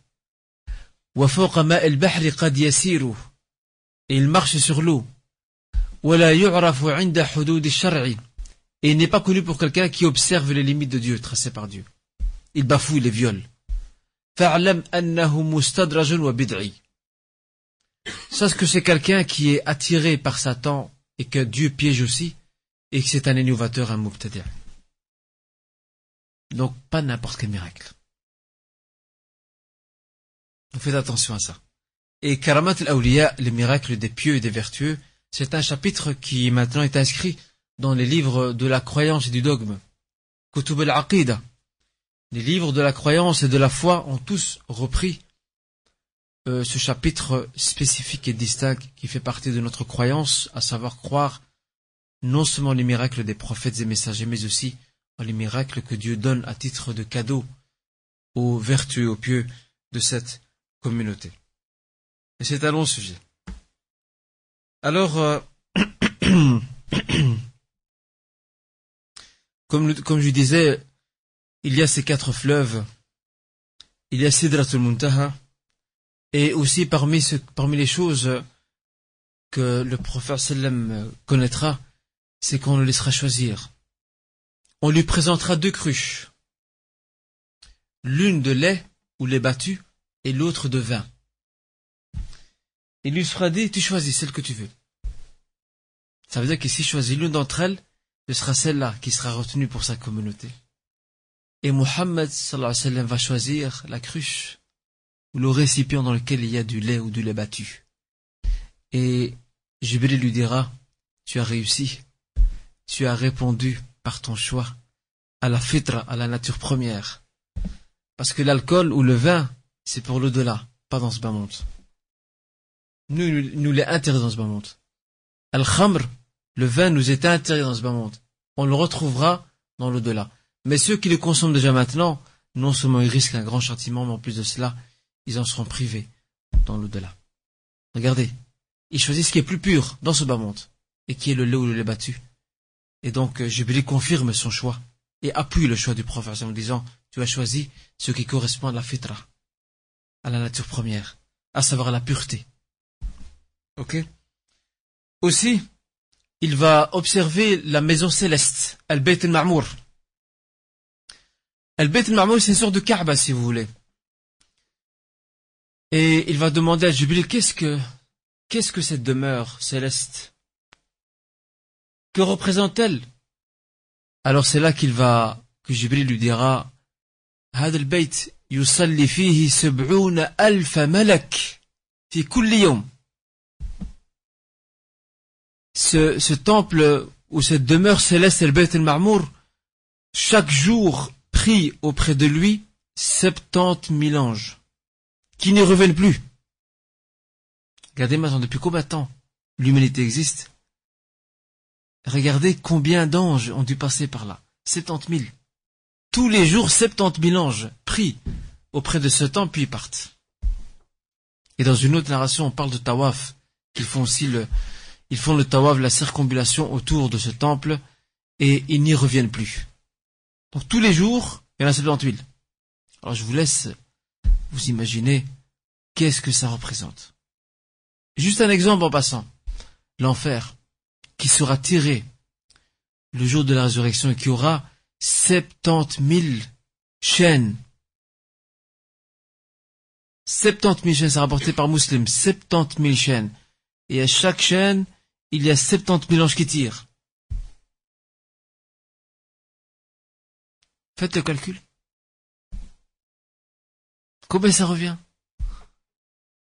et il marche sur l'eau, et il n'est pas connu pour quelqu'un qui observe les limites de Dieu tracées par Dieu. Il bafoue, il les viole. Sache que c'est quelqu'un qui est attiré par Satan et que Dieu piège aussi, et que c'est un innovateur, un mubtadi'. Donc, pas n'importe quel miracle. faites attention à ça. Et Karamat al-Awliya, les miracles des pieux et des vertueux, c'est un chapitre qui maintenant est inscrit dans les livres de la croyance et du dogme. Kutub al-Aqida. Les livres de la croyance et de la foi ont tous repris euh, ce chapitre spécifique et distinct qui fait partie de notre croyance, à savoir croire non seulement les miracles des prophètes et messagers, mais aussi les miracles que Dieu donne à titre de cadeau aux vertueux, aux pieux de cette communauté. Et c'est un long sujet. Alors, euh, comme, comme je disais, il y a ces quatre fleuves, il y a Sidratul Muntaha, et aussi parmi, parmi les choses que le prophète sallam connaîtra, c'est qu'on le laissera choisir on lui présentera deux cruches, l'une de lait ou lait battu et l'autre de vin. Il lui sera dit, tu choisis celle que tu veux. Ça veut dire que s'il choisit l'une d'entre elles, ce sera celle-là qui sera retenue pour sa communauté. Et Mohammed va choisir la cruche le récipient dans lequel il y a du lait ou du lait battu. Et Jibril lui dira, tu as réussi, tu as répondu par ton choix à la fitra, à la nature première. Parce que l'alcool ou le vin, c'est pour l'au-delà, pas dans ce bas monde. Nous, nous l'est interdit dans ce bas monde. Al-khamr, le vin nous est interdit dans ce bas monde. On le retrouvera dans l'au-delà. Mais ceux qui le consomment déjà maintenant, non seulement ils risquent un grand châtiment, mais en plus de cela, ils en seront privés dans l'au-delà. Regardez, ils choisissent ce qui est plus pur dans ce bas monde, et qui est le lait ou le lait battu. Et donc, euh, Jibril confirme son choix, et appuie le choix du prophète en disant, tu as choisi ce qui correspond à la fitra, à la nature première, à savoir la pureté. Ok? Aussi, il va observer la maison céleste, Al-Bayt al-Ma'mour. Al-Bayt al-Ma'mour, c'est une sorte de Kaaba, si vous voulez. Et il va demander à Jibril, qu'est-ce que, qu'est-ce que cette demeure céleste? Que représente-t-elle? Alors c'est là qu'il va, que Jibril lui dira, هذا البيت يصلي فيه سبعون ألف ملك في كل يوم ce, ce temple ou cette demeure céleste, El Beit el-Marmour, chaque jour prie auprès de lui 70 000 anges qui n'y reviennent plus. Regardez maintenant, depuis combien de temps l'humanité existe? Regardez combien d'anges ont dû passer par là. 70 000. Tous les jours, 70 000 anges prient auprès de ce temple, puis ils partent. Et dans une autre narration, on parle de Tawaf, qu'ils font aussi le, ils font le tawaf, la circumambulation autour de ce temple, et ils n'y reviennent plus. Donc tous les jours, il y en a 70 000. Alors je vous laisse vous imaginer qu'est-ce que ça représente. Juste un exemple en passant. L'enfer, qui sera tiré le jour de la résurrection et qui aura 70 000 chaînes. 70 000 chaînes, c'est rapporté par Muslim, 70 000 chaînes. Et à chaque chaîne, il y a 70 000 anges qui tirent. Faites le calcul. Combien ça revient?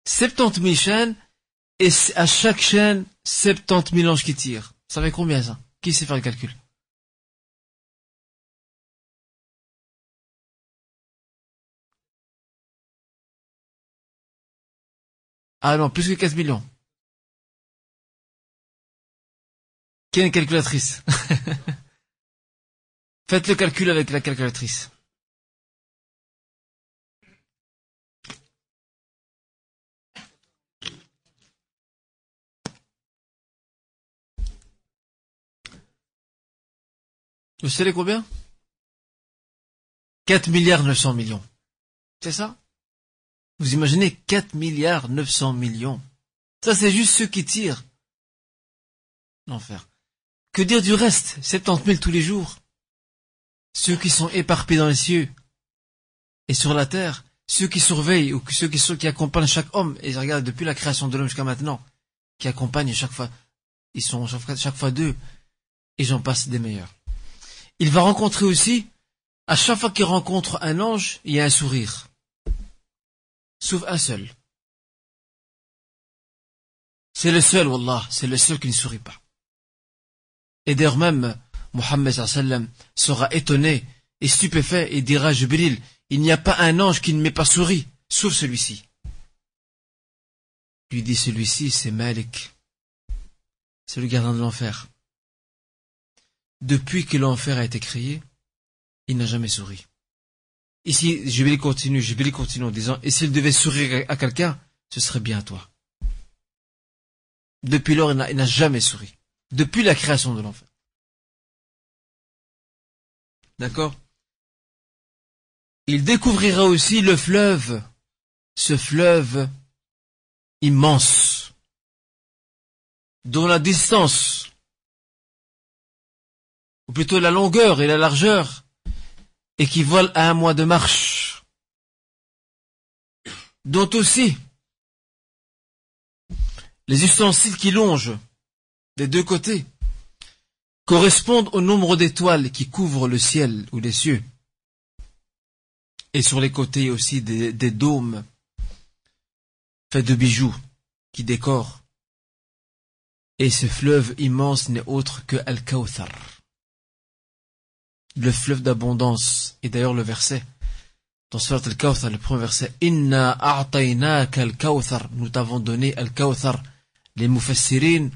70 000 chaînes et à chaque chaîne 70 000 anges qui tirent. Ça fait combien ça? Qui sait faire le calcul? Ah non, plus que 4 millions. Qui a une calculatrice? Faites le calcul avec la calculatrice. Vous savez combien? 4 milliards 900 millions. C'est ça? Vous imaginez 4 milliards 900 millions. Ça, c'est juste ceux qui tirent. L'enfer. Que dire du reste? 70 000 tous les jours. Ceux qui sont éparpillés dans les cieux et sur la terre, ceux qui surveillent ou ceux qui, qui accompagnent chaque homme, et je regarde depuis la création de l'homme jusqu'à maintenant, qui accompagnent chaque fois, ils sont chaque fois, chaque fois deux, et j'en passe des meilleurs. Il va rencontrer aussi, à chaque fois qu'il rencontre un ange, il y a un sourire. Sauf un seul. C'est le seul, Wallah, c'est le seul qui ne sourit pas. Et d'ailleurs même, Mohammed sera étonné et stupéfait et dira à il n'y a pas un ange qui ne m'ait pas souri, sauf celui-ci. Lui dit celui-ci, c'est Malik. C'est le gardien de l'enfer. Depuis que l'enfer a été créé, il n'a jamais souri. Ici, Jibril continue, Jibril continue en disant, et s'il devait sourire à quelqu'un, ce serait bien toi. Depuis lors, il n'a jamais souri depuis la création de l'enfer. D'accord? Il découvrira aussi le fleuve, ce fleuve immense, dont la distance, ou plutôt la longueur et la largeur, équivalent à un mois de marche, dont aussi les ustensiles qui longent des deux côtés correspondent au nombre d'étoiles qui couvrent le ciel ou les cieux. Et sur les côtés aussi des, dômes faits de bijoux qui décorent. Et ce fleuve immense n'est autre que Al-Kawthar. Le fleuve d'abondance. Et d'ailleurs le verset, dans Surat Al-Kawthar, le premier verset, Inna Al-Kawthar. Nous t'avons donné Al-Kawthar. Les mufassirin,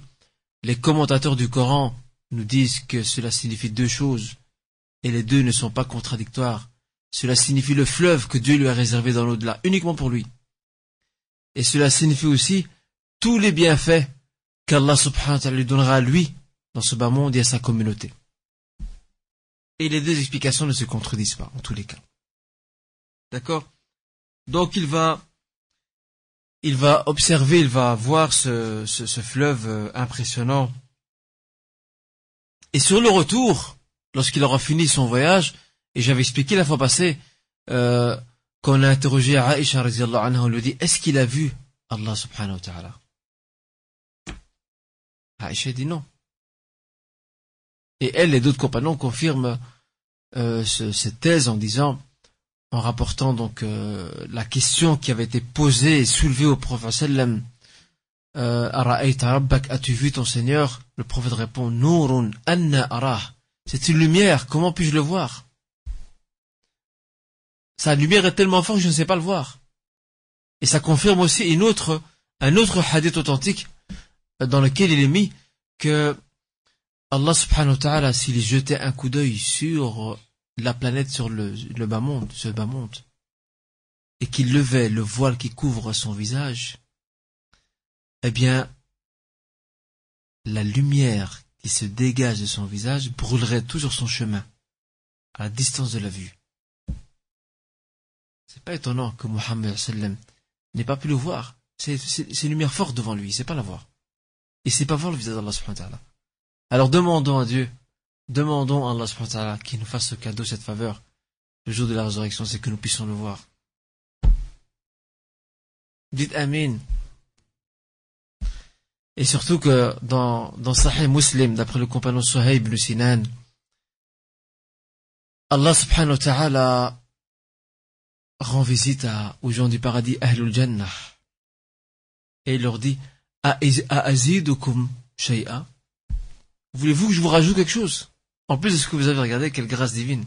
les commentateurs du Coran nous disent que cela signifie deux choses. Et les deux ne sont pas contradictoires. Cela signifie le fleuve que Dieu lui a réservé dans l'au-delà, uniquement pour lui. Et cela signifie aussi tous les bienfaits qu'Allah subhanahu wa ta'ala lui donnera à lui dans ce bas monde et à sa communauté. Et les deux explications ne se contredisent pas, en tous les cas. D'accord? Donc il va, il va observer, il va voir ce, ce, ce fleuve euh, impressionnant. Et sur le retour, lorsqu'il aura fini son voyage, et j'avais expliqué la fois passée, euh, qu'on a interrogé Aïcha on lui dit, est-ce qu'il a vu Allah subhanahu wa ta'ala? Aïcha dit non. Et elle et d'autres compagnons confirment euh, ce, cette thèse en disant, en rapportant donc euh, la question qui avait été posée et soulevée au prophète sallam, euh, as-tu vu ton Seigneur? Le prophète répond, Nurun anna arah. C'est une lumière, comment puis-je le voir? Sa lumière est tellement forte que je ne sais pas le voir. Et ça confirme aussi une autre, un autre hadith authentique dans lequel il est mis que Allah subhanahu wa ta'ala, s'il jetait un coup d'œil sur la planète, sur le, bas monde, ce bas monde, et qu'il levait le voile qui couvre son visage, eh bien, la lumière qui se dégage de son visage brûlerait toujours son chemin, à la distance de la vue. C'est pas étonnant que Mohammed n'ait pas pu le voir. C'est une lumière forte devant lui, il sait pas la voir. Il sait pas voir le visage d'Allah subhanahu wa ta'ala. Alors demandons à Dieu, demandons à Allah subhanahu qu'il nous fasse ce cadeau, cette faveur. Le jour de la résurrection, c'est que nous puissions le voir. Dites Amin. Et surtout que dans, dans Sahih Muslim, d'après le compagnon Suhaib ibn Sinan, Allah subhanahu wa ta'ala rend visite aux gens du paradis, Ahlul Jannah. Et il leur dit, Azidukum shay'a? Voulez-vous que je vous rajoute quelque chose? En plus de ce que vous avez regardé, quelle grâce divine.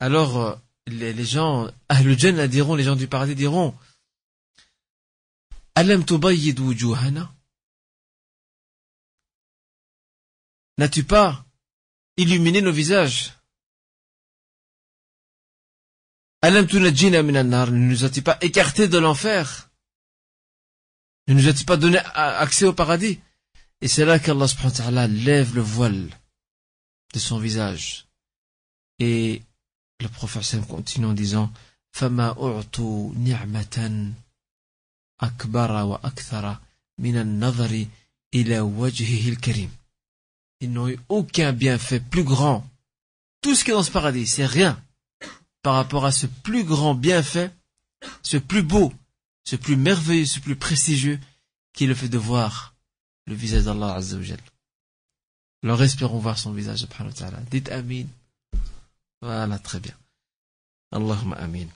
Alors, euh, les, gens, Jannah diront, les gens du paradis diront, Alam tubayyid wujuhana? N'as-tu pas illuminé nos visages? Alam tunajjina nar? Ne nous as-tu pas écartés de l'enfer? Ne nous as-tu pas donné accès au paradis? Et c'est là qu'Allah subhanahu wa ta'ala lève le voile de son visage. Et le prophète continue en disant فما أعطوا نعمة أكبر وأكثر من النظر إلى وجهه الكريم Ils n'ont eu aucun bienfait plus grand. Tout ce qui est dans ce paradis, c'est rien par rapport à ce plus grand bienfait, ce plus beau, ce plus merveilleux, ce plus prestigieux, qui est le fait de voir le visage d'Allah Azza wa Jal. Alors espérons voir son visage, subhanahu wa ta'ala. Dites Amin. Voilà, très bien. Allahumma Amin.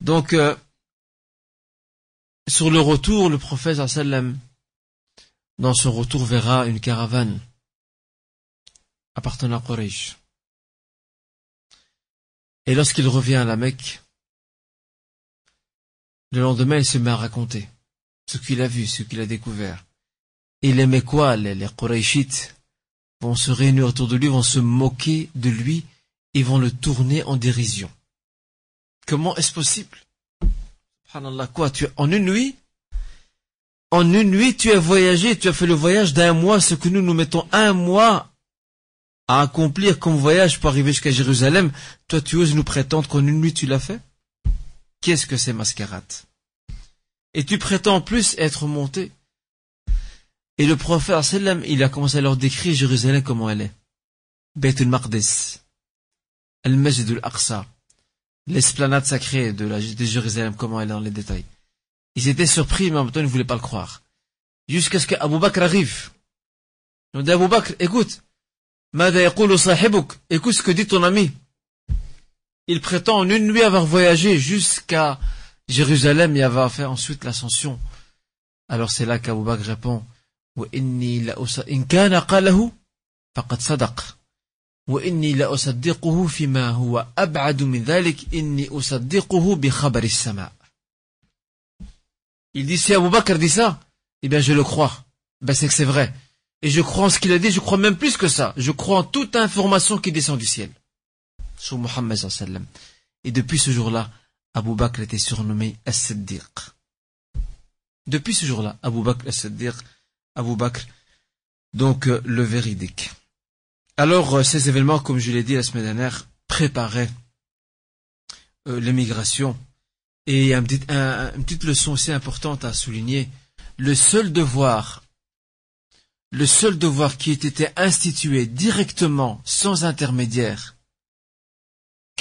Donc, euh, sur le retour, le prophète sallam, dans son retour, verra une caravane appartenant à Quraysh. Et lorsqu'il revient à la Mecque, le lendemain, il se met à raconter ce qu'il a vu, ce qu'il a découvert. Et les Mekwa, les, les vont se réunir autour de lui, vont se moquer de lui et vont le tourner en dérision. Comment est-ce possible? Subhanallah, quoi tu, En une nuit? En une nuit, tu as voyagé, tu as fait le voyage d'un mois, ce que nous nous mettons un mois à accomplir comme voyage pour arriver jusqu'à Jérusalem. Toi, tu oses nous prétendre qu'en une nuit tu l'as fait? Qu'est-ce que c'est mascarade? Et tu prétends en plus être monté. Et le prophète, il a commencé à leur décrire Jérusalem comment elle est. Beit al-Maqdis, al-Masjid al-Aqsa, l'esplanade sacrée de, la, Jérusalem, comment elle est dans les détails. Ils étaient surpris, mais en même temps, ils ne voulaient pas le croire. Jusqu'à ce qu'Abou Bakr arrive. Ils ont dit, Abou Bakr, écoute, écoute ce que dit ton ami. Il prétend en une nuit avoir voyagé jusqu'à Jérusalem et va faire ensuite l'ascension. Alors c'est là qu'Abu Bakr répond il dit si Abu Bakr dit ça, eh bien je le crois. Ben c'est que c'est vrai. Et je crois en ce qu'il a dit, je crois même plus que ça. Je crois en toute information qui descend du ciel. Sur Muhammad Et depuis ce jour-là, Abu Bakr était surnommé As-Siddiq. Depuis ce jour-là, Abu Bakr As-Siddiq, Abu Bakr, donc euh, le véridique. Alors, euh, ces événements, comme je l'ai dit la semaine dernière, préparaient euh, l'émigration. Et une petite leçon aussi importante à souligner, le seul devoir, le seul devoir qui ait été institué directement, sans intermédiaire,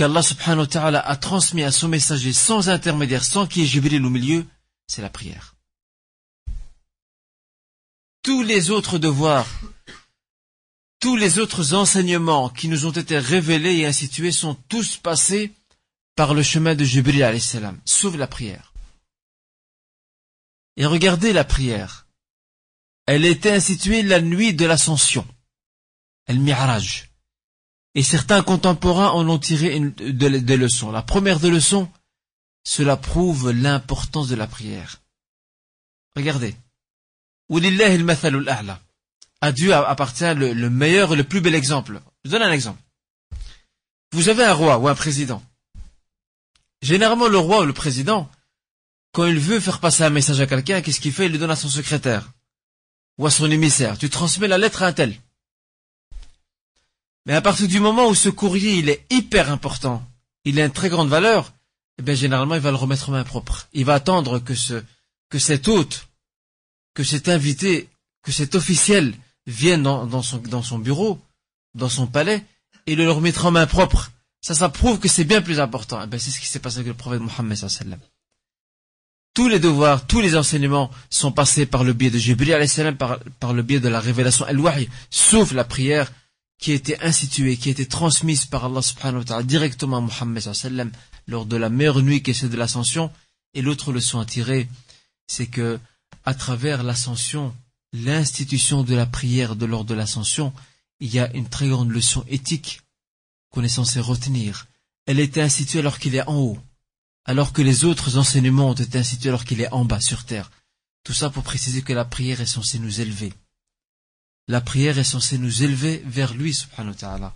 qu'Allah subhanahu wa ta'ala a transmis à son messager sans intermédiaire, sans qu'il y ait Jibril au milieu, c'est la prière. Tous les autres devoirs, tous les autres enseignements qui nous ont été révélés et institués sont tous passés par le chemin de Jibril alayhi salam, sauf la prière. Et regardez la prière. Elle était instituée la nuit de l'ascension. El Mi'raj. Et certains contemporains en ont tiré des leçons. La première des leçons, cela prouve l'importance de la prière. Regardez. À Dieu appartient le, le meilleur et le plus bel exemple. Je donne un exemple. Vous avez un roi ou un président. Généralement, le roi ou le président, quand il veut faire passer un message à quelqu'un, qu'est-ce qu'il fait? Il le donne à son secrétaire ou à son émissaire. Tu transmets la lettre à un tel. Mais à partir du moment où ce courrier il est hyper important, il a une très grande valeur, eh bien généralement il va le remettre en main propre. Il va attendre que ce que cet hôte, que cet invité, que cet officiel vienne dans, son, dans son bureau, dans son palais, et le remettre en main propre. Ça, ça prouve que c'est bien plus important. Eh c'est ce qui s'est passé avec le prophète Mohammed sallam. Tous les devoirs, tous les enseignements sont passés par le biais de Jibril par, par le biais de la révélation al-wahy, sauf la prière qui a été instituée, qui a été transmise par Allah subhanahu wa ta'ala directement à Muhammad sallam lors de la meilleure nuit qui est celle de l'ascension. Et l'autre leçon à tirer, c'est que à travers l'ascension, l'institution de la prière de lors de l'ascension, il y a une très grande leçon éthique qu'on est censé retenir. Elle était instituée alors qu'il est en haut alors que les autres enseignements ont été institués alors qu'il est en bas sur terre. Tout ça pour préciser que la prière est censée nous élever. La prière est censée nous élever vers lui, subhanahu ta'ala.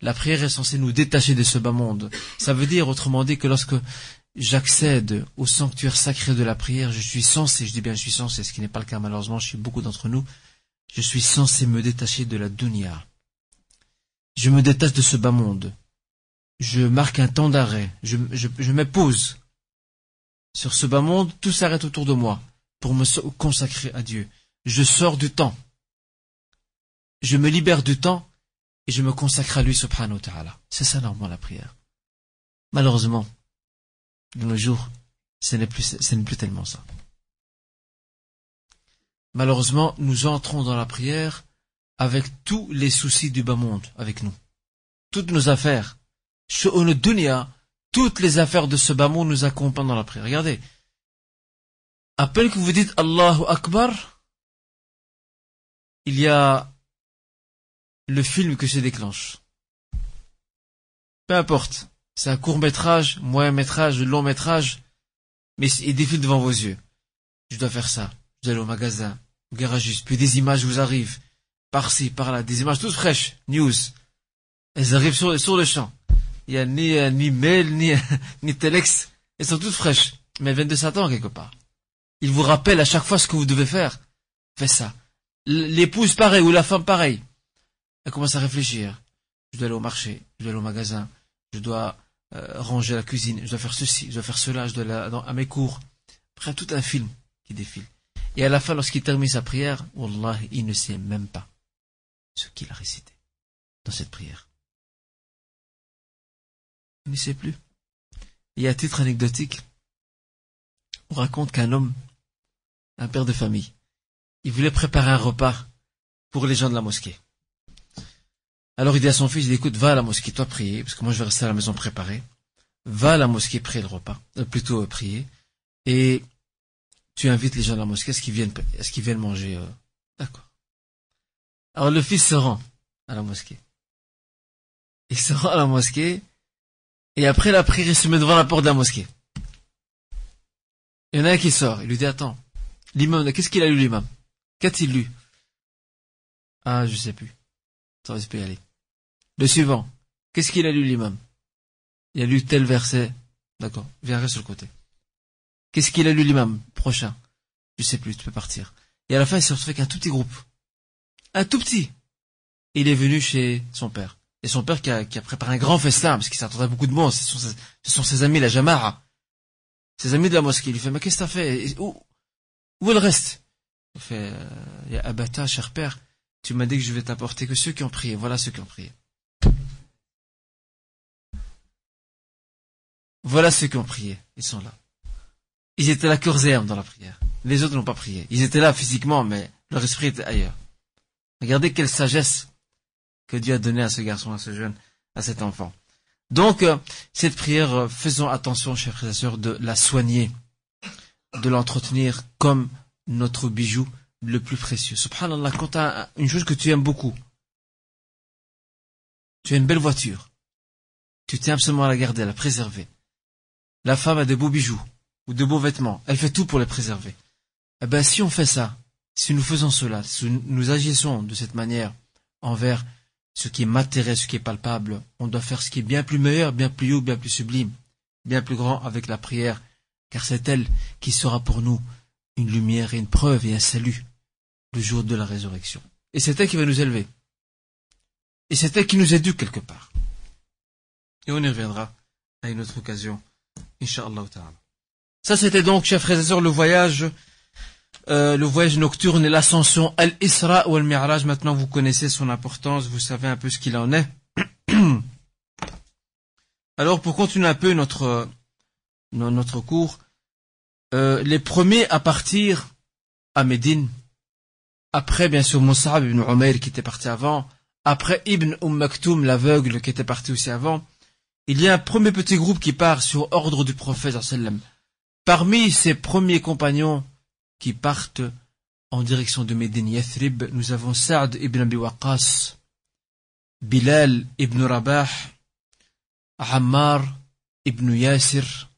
La prière est censée nous détacher de ce bas monde. Ça veut dire, autrement dit, que lorsque j'accède au sanctuaire sacré de la prière, je suis censé, je dis bien je suis censé, ce qui n'est pas le cas malheureusement chez beaucoup d'entre nous, je suis censé me détacher de la dunya. Je me détache de ce bas monde je marque un temps d'arrêt, je, je, je me pose. Sur ce bas monde, tout s'arrête autour de moi pour me consacrer à Dieu. Je sors du temps. Je me libère du temps et je me consacre à lui, subhanahu wa ta'ala. C'est ça normalement la prière. Malheureusement, de nos jours, ce n'est plus, ce n'est plus tellement ça. Malheureusement, nous entrons dans la prière avec tous les soucis du bas monde avec nous. Toutes nos affaires, dunya, toutes les affaires de ce bas monde nous accompagnent dans la prière. Regardez. Peine que vous dites Allahu Akbar, il y a le film que se déclenche. Peu importe. C'est un court métrage, moyen métrage, long métrage, mais il défile devant vos yeux. Je dois faire ça. Je dois aller au magasin, au garagiste, puis des images vous arrivent. Par-ci, par-là, des images toutes fraîches, news. Elles arrivent sur, le champ. Il n'y a ni, euh, ni mail, ni, ni telex. Elles sont toutes fraîches. Mais elles viennent de Satan quelque part. Il vous rappelle à chaque fois ce que vous devez faire. Faites ça. L'épouse pareil ou la femme pareil. Elle commence à réfléchir. Je dois aller au marché, je dois aller au magasin, je dois euh, ranger la cuisine, je dois faire ceci, je dois faire cela, je dois aller à mes cours. Après tout un film qui défile. Et à la fin, lorsqu'il termine sa prière, Wallah, il ne sait même pas ce qu'il a récité dans cette prière. Il ne sait plus. Et à titre anecdotique, on raconte qu'un homme, un père de famille, il voulait préparer un repas pour les gens de la mosquée. Alors il dit à son fils, il dit, écoute, va à la mosquée, toi prier, parce que moi je vais rester à la maison préparer. va à la mosquée prier le repas, euh, plutôt euh, prier, et tu invites les gens à la mosquée, est-ce qu'ils viennent, est-ce viennent manger euh, D'accord. Alors le fils se rend à la mosquée. Il se rend à la mosquée, et après la prière, il se met devant la porte de la mosquée. Il y en a un qui sort, il lui dit, attends, l'imam, qu'est-ce qu'il a lu l'imam? Qu'a-t-il lu? Ah, je sais plus. Ça va, y aller. Le suivant, qu'est-ce qu'il a lu l'imam? Il a lu tel verset. D'accord, viens reste sur le côté. Qu'est-ce qu'il a lu l'imam? Prochain. Je sais plus, tu peux partir. Et à la fin, il s'est retrouvé avec un tout petit groupe. Un tout petit. il est venu chez son père. Et son père qui a, préparé un grand festin, parce qu'il s'attendait beaucoup de monde. Ce sont, ses, amis, la Jamara. Ses amis de la mosquée. Il lui fait, mais qu'est-ce que t'as fait? Où, où est le reste? Il fait, euh, Abata, cher père, tu m'as dit que je vais t'apporter que ceux qui ont prié. Voilà ceux qui ont prié. Voilà ceux qui ont prié. Ils sont là. Ils étaient là et dans la prière. Les autres n'ont pas prié. Ils étaient là physiquement, mais leur esprit était ailleurs. Regardez quelle sagesse que Dieu a donnée à ce garçon, à ce jeune, à cet enfant. Donc, euh, cette prière, euh, faisons attention, chers frères et sœurs, de la soigner, de l'entretenir comme notre bijou le plus précieux. Subhanallah, quand tu as une chose que tu aimes beaucoup, tu as une belle voiture, tu tiens absolument à la garder, à la préserver. La femme a de beaux bijoux ou de beaux vêtements, elle fait tout pour les préserver. Eh ben, si on fait ça, si nous faisons cela, si nous agissons de cette manière envers ce qui est matériel, ce qui est palpable, on doit faire ce qui est bien plus meilleur, bien plus haut, bien plus sublime, bien plus grand avec la prière, car c'est elle qui sera pour nous une lumière et une preuve et un salut le jour de la résurrection. Et c'est elle qui va nous élever. Et c'est elle qui nous éduque quelque part. Et on y reviendra à une autre occasion, Ça c'était donc, chers frères et sœurs, le voyage, euh, le voyage nocturne et l'ascension Al-Isra ou Al-Mi'raj. Maintenant vous connaissez son importance, vous savez un peu ce qu'il en est. Alors pour continuer un peu notre, notre cours, euh, les premiers à partir à Médine, après, bien sûr, Moussab ibn Umayr qui était parti avant. Après Ibn Umm Maktoum, l'aveugle, qui était parti aussi avant. Il y a un premier petit groupe qui part sur ordre du prophète. Parmi ces premiers compagnons qui partent en direction de Médine Yathrib, nous avons Saad ibn Abi Waqas, Bilal ibn Rabah, Ammar ibn Yasir,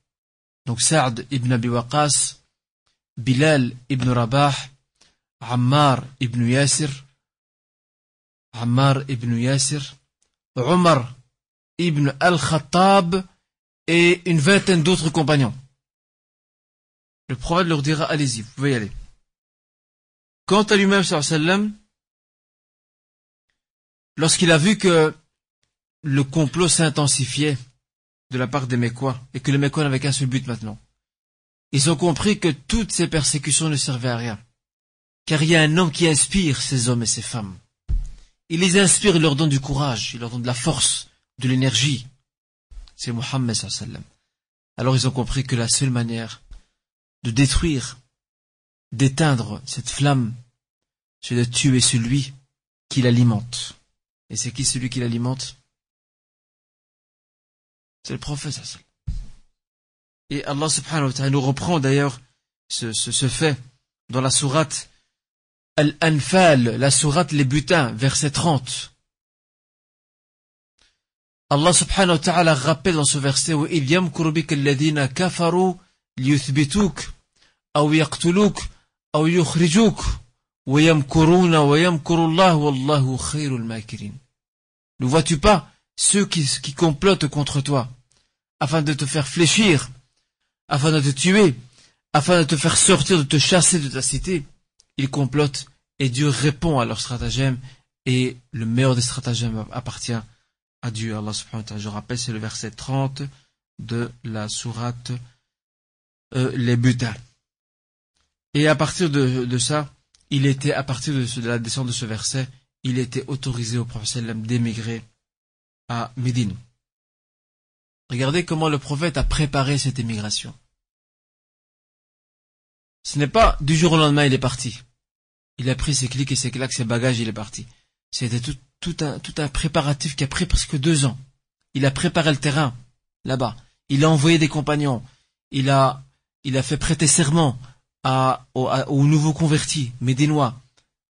donc Saad ibn Abi Waqas, Bilal ibn Rabah, Ammar ibn Yasir, Ammar ibn Yasir, Omar ibn al-Khattab et une vingtaine d'autres compagnons. Le prophète leur dira, allez-y, vous pouvez y aller. Quant à lui-même, sallam, lorsqu'il a vu que le complot s'intensifiait de la part des Mécois, et que les Mécois n'avaient qu'un seul but maintenant, ils ont compris que toutes ces persécutions ne servaient à rien. Car il y a un homme qui inspire ces hommes et ces femmes. Il les inspire, il leur donne du courage, il leur donne de la force, de l'énergie. C'est Mohammed sallam. Alors ils ont compris que la seule manière de détruire, d'éteindre cette flamme, c'est de tuer celui qui l'alimente. Et c'est qui celui qui l'alimente? C'est le prophète sallam. Et Allah subhanahu wa ta'ala nous reprend d'ailleurs ce, ce, ce fait dans la sourate Al-Anfal, la sourate Les Butins, verset 30. Allah subhanahu wa ta'ala rappelle dans ce verset kafaru. Ne vois-tu pas ceux qui, qui complotent contre toi afin de te faire fléchir, afin de te tuer, afin de te faire sortir, de te chasser de ta cité? Ils complotent et Dieu répond à leur stratagème et le meilleur des stratagèmes appartient à Dieu, Allah subhanahu wa ta'ala. Je rappelle, c'est le verset 30 de la sourate euh, Les Butins. Et à partir de, ça, il était, à partir de, la descente de ce verset, il était autorisé au prophète d'émigrer à Médine. Regardez comment le prophète a préparé cette émigration. Ce n'est pas du jour au lendemain il est parti. Il a pris ses clics et ses claques, ses bagages, il est parti. C'était tout, un, tout un préparatif qui a pris presque deux ans. Il a préparé le terrain, là-bas. Il a envoyé des compagnons. Il a, il a fait prêter serment à, aux, nouveaux convertis, médinois.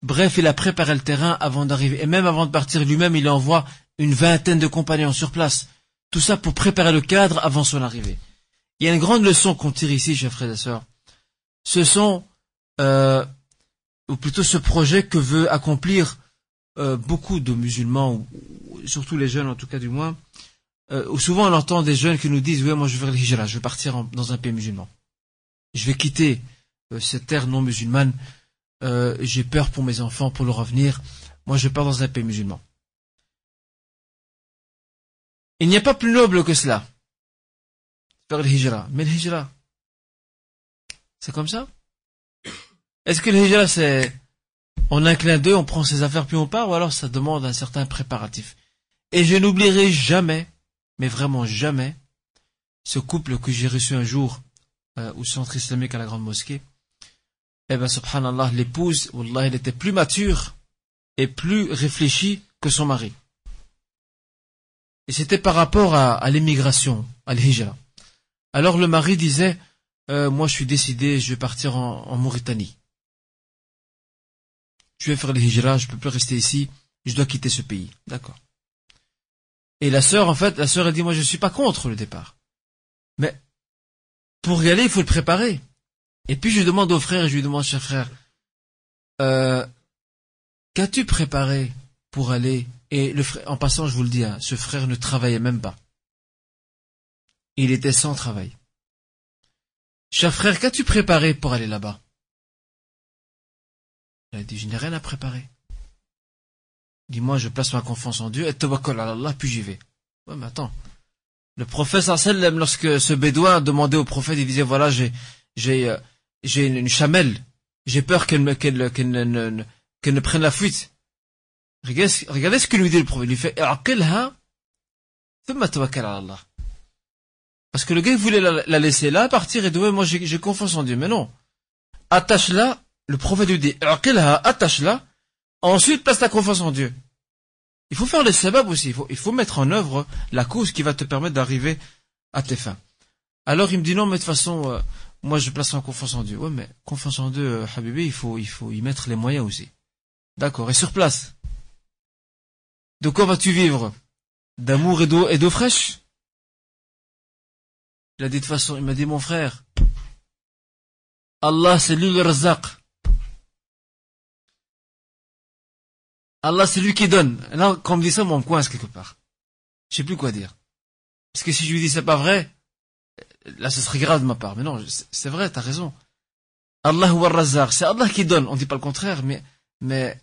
Bref, il a préparé le terrain avant d'arriver. Et même avant de partir lui-même, il envoie une vingtaine de compagnons sur place. Tout ça pour préparer le cadre avant son arrivée. Il y a une grande leçon qu'on tire ici, chers frères et sœurs. Ce sont, euh, ou plutôt ce projet que veut accomplir euh, beaucoup de musulmans, ou, surtout les jeunes en tout cas du moins. Euh, souvent on entend des jeunes qui nous disent, oui, moi je vais faire le hijra, je vais partir dans un pays musulman. Je vais quitter euh, cette terre non musulmane. Euh, j'ai peur pour mes enfants, pour leur avenir. Moi je pars dans un pays musulman. Il n'y a pas plus noble que cela. Le hijra. Mais le hijra, c'est comme ça? Est-ce que le hijra, c'est en un clin on prend ses affaires puis on part, ou alors ça demande un certain préparatif Et je n'oublierai jamais, mais vraiment jamais, ce couple que j'ai reçu un jour euh, au centre islamique à la grande mosquée. Eh ben, subhanallah, l'épouse, wallah, elle était plus mature et plus réfléchie que son mari. Et c'était par rapport à, l'émigration, à l'hijra. Alors le mari disait, euh, moi je suis décidé, je vais partir en, Mauritanie. Je vais faire le hijra, je peux plus rester ici, je dois quitter ce pays. D'accord. Et la sœur, en fait, la sœur, elle dit, moi je suis pas contre le départ. Mais pour y aller, il faut le préparer. Et puis je demande au frère, je lui demande, cher frère, euh, qu'as-tu préparé pour aller? Et le frère, en passant, je vous le dis, hein, ce frère ne travaillait même pas. Il était sans travail. Cher frère, qu'as-tu préparé pour aller là-bas? Il a dit, je n'ai rien à préparer. Dis-moi, je place ma confiance en Dieu, et tawakkal Allah, puis j'y vais. Ouais, mais attends. Le prophète sallam, lorsque ce bédouin demandait au prophète, il disait, voilà, j'ai, j'ai, euh, j'ai une, chamelle. J'ai peur qu'elle qu'elle, qu'elle ne, qu'elle ne prenne la fuite. Regardez, ce que lui dit le prophète. Il lui fait, Parce que le gars voulait la, laisser là, partir et dire, moi j'ai confiance en Dieu. Mais non. Attache-la. Le prophète lui dit, attache-la. Ensuite, place ta confiance en Dieu. Il faut faire les sabab aussi. Il faut, mettre en œuvre la cause qui va te permettre d'arriver à tes fins. Alors il me dit non, mais de toute façon, euh, moi je place ma confiance en Dieu. Ouais, mais confiance en Dieu, euh, Habibi, il faut, y mettre les moyens aussi. D'accord. Et sur place, de quoi vas-tu vivre? D'amour et d'eau et d'eau fraîche? Il a dit de façon, il m'a dit mon frère, Allah c'est lui le razaq. Allah c'est lui qui donne. là, quand on me dit ça, on me coince quelque part. Je sais plus quoi dire. Parce que si je lui dis c'est pas vrai, là ce serait grave de ma part. Mais non, c'est vrai, t'as raison. Allah ou razaq, c'est Allah qui donne. On dit pas le contraire, mais, mais,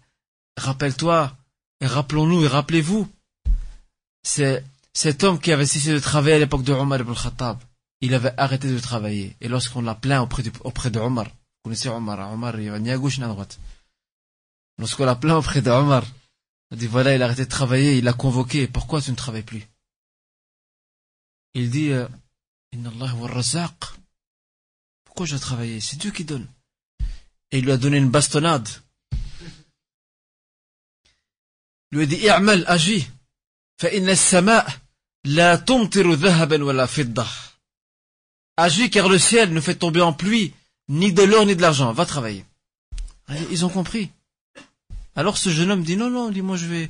rappelle-toi, et rappelons-nous et rappelez-vous, c'est cet homme qui avait cessé de travailler à l'époque de Omar ibn Khattab. Il avait arrêté de travailler. Et lorsqu'on l'a plaint auprès de, auprès de vous connaissez Omar, Omar, il va ni à gauche ni à droite. Lorsqu'on l'a plaint auprès de Omar, il a dit voilà, il a arrêté de travailler, il l'a convoqué. Pourquoi tu ne travailles plus Il dit euh, Inna Allah wa razaq. Pourquoi je dois travailler C'est Dieu qui donne. Et il lui a donné une bastonnade lui a dit i'mal agis فإن السماء لا تمطر ذهبا ولا فضة agis car le ciel ne fait tomber en pluie ni de l'or ni de l'argent va travailler ils ont compris alors ce jeune homme dit non non dis moi je vais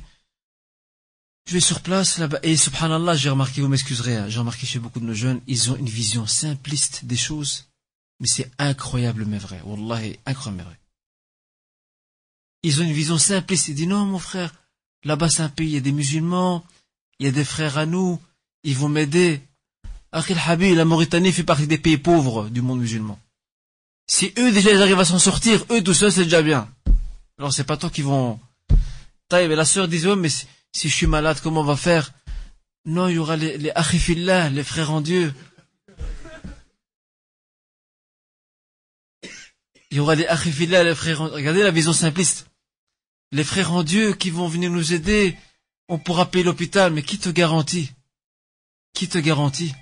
je vais sur place là-bas et subhanallah j'ai remarqué vous m'excuserez hein, j'ai remarqué chez beaucoup de nos jeunes ils ont une vision simpliste des choses mais c'est incroyable mais vrai wallahi incroyable mais vrai ils ont une vision simpliste ils disent non mon frère Là-bas, c'est un pays, il y a des musulmans, il y a des frères à nous, ils vont m'aider. Akhil Habib, la Mauritanie fait partie des pays pauvres du monde musulman. Si eux déjà ils arrivent à s'en sortir, eux tout seuls c'est déjà bien. Alors c'est pas toi qui vont. Taïb, la sœur disait, mais si, je suis malade, comment on va faire? Non, il y aura les, les les frères en Dieu. Il y aura les Akhifillah, les frères en Regardez la vision simpliste les frères en Dieu qui vont venir nous aider, on pourra payer l'hôpital, mais qui te garantit? Qui te garantit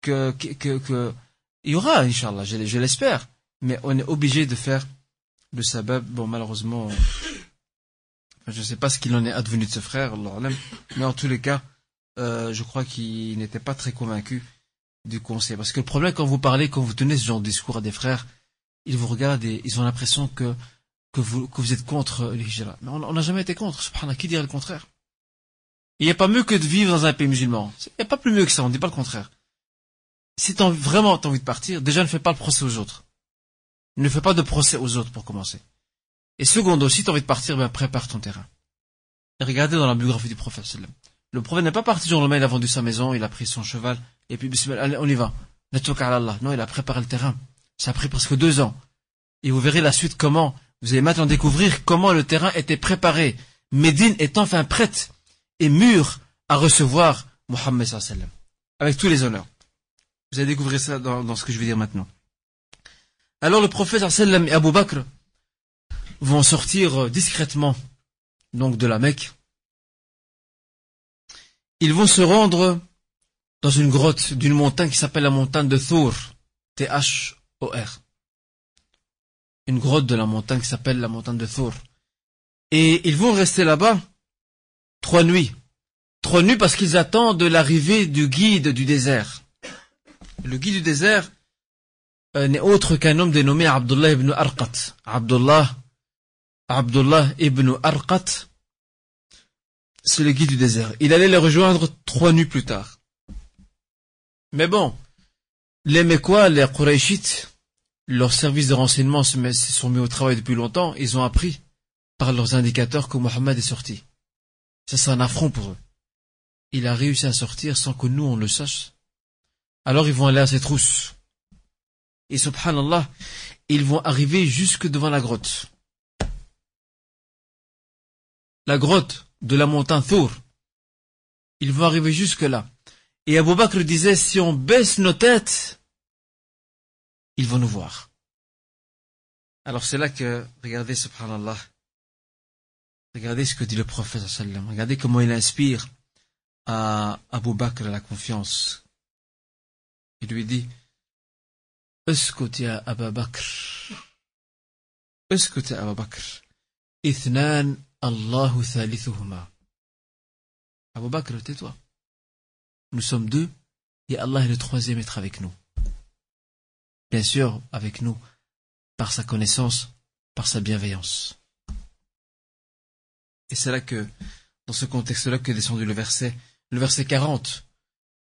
que, que, que, il y aura, Inch'Allah, je l'espère, mais on est obligé de faire le sabab. Bon, malheureusement, je ne sais pas ce qu'il en est advenu de ce frère, mais en tous les cas, euh, je crois qu'il n'était pas très convaincu du conseil. Parce que le problème, quand vous parlez, quand vous tenez ce genre de discours à des frères, ils vous regardent et ils ont l'impression que, vous, êtes contre les hijra. Mais on n'a jamais été contre. Subhanallah, qui dirait le contraire? Il n'y a pas mieux que de vivre dans un pays musulman. Il n'y a pas plus mieux que ça, on ne dit pas le contraire. Si as vraiment t'as envie de partir, déjà ne fais pas le procès aux autres. Ne fais pas de procès aux autres pour commencer. Et secondo, si tu as envie de partir, ben prépare ton terrain. Regardez dans la biographie du prophète. Le prophète n'est pas parti jour le lendemain, il a vendu sa maison, il a pris son cheval, et puis allez, on y va. Non, il a préparé le terrain. Ça a pris presque deux ans. Et vous verrez la suite comment, vous allez maintenant découvrir comment le terrain était préparé. Médine est enfin prête et mûre à recevoir Mohammed sallam. Avec tous les honneurs. Vous allez découvrir ça dans, ce que je vais dire maintenant. Alors le prophète sallam et Abu Bakr vont sortir euh, discrètement donc de la Mecque. Ils vont se rendre dans une grotte d'une montagne qui s'appelle la montagne de Thor, T-H-O-R. Une grotte de la montagne qui s'appelle la montagne de Thor. Et ils vont rester là-bas trois nuits. Trois nuits parce qu'ils attendent l'arrivée du guide du désert. Le guide du désert n'est autre qu'un homme dénommé Abdullah ibn Arqat. Abdullah Abdullah ibn Arqat, c'est le guide du désert. Il allait les rejoindre trois nuits plus tard. Mais bon, les Mekwa, les Qurayshites, leurs services de renseignement se sont mis au travail depuis longtemps, ils ont appris par leurs indicateurs que Mohammed est sorti. Ça, c'est un affront pour eux. Il a réussi à sortir sans que nous, on le sache. Alors ils vont aller à ses trousses. Et subhanallah, ils vont arriver jusque devant la grotte la grotte de la montagne Thur. Ils vont arriver jusque-là. Et Abu Bakr disait, si on baisse nos têtes, ils vont nous voir. Alors c'est là que, regardez, subhanallah, regardez ce que dit le prophète regardez comment il inspire à Abu Bakr la confiance. Il lui dit, اسكت يا أبا بكر اسكت يا أبا بكر اثنان Allahu thalithuhuma. Abu Bakr, tais-toi. Nous sommes deux et Allah est le troisième être avec nous. Bien sûr, avec nous, par sa connaissance, par sa bienveillance. Et c'est là que, dans ce contexte-là, que descendu le verset, le verset 40.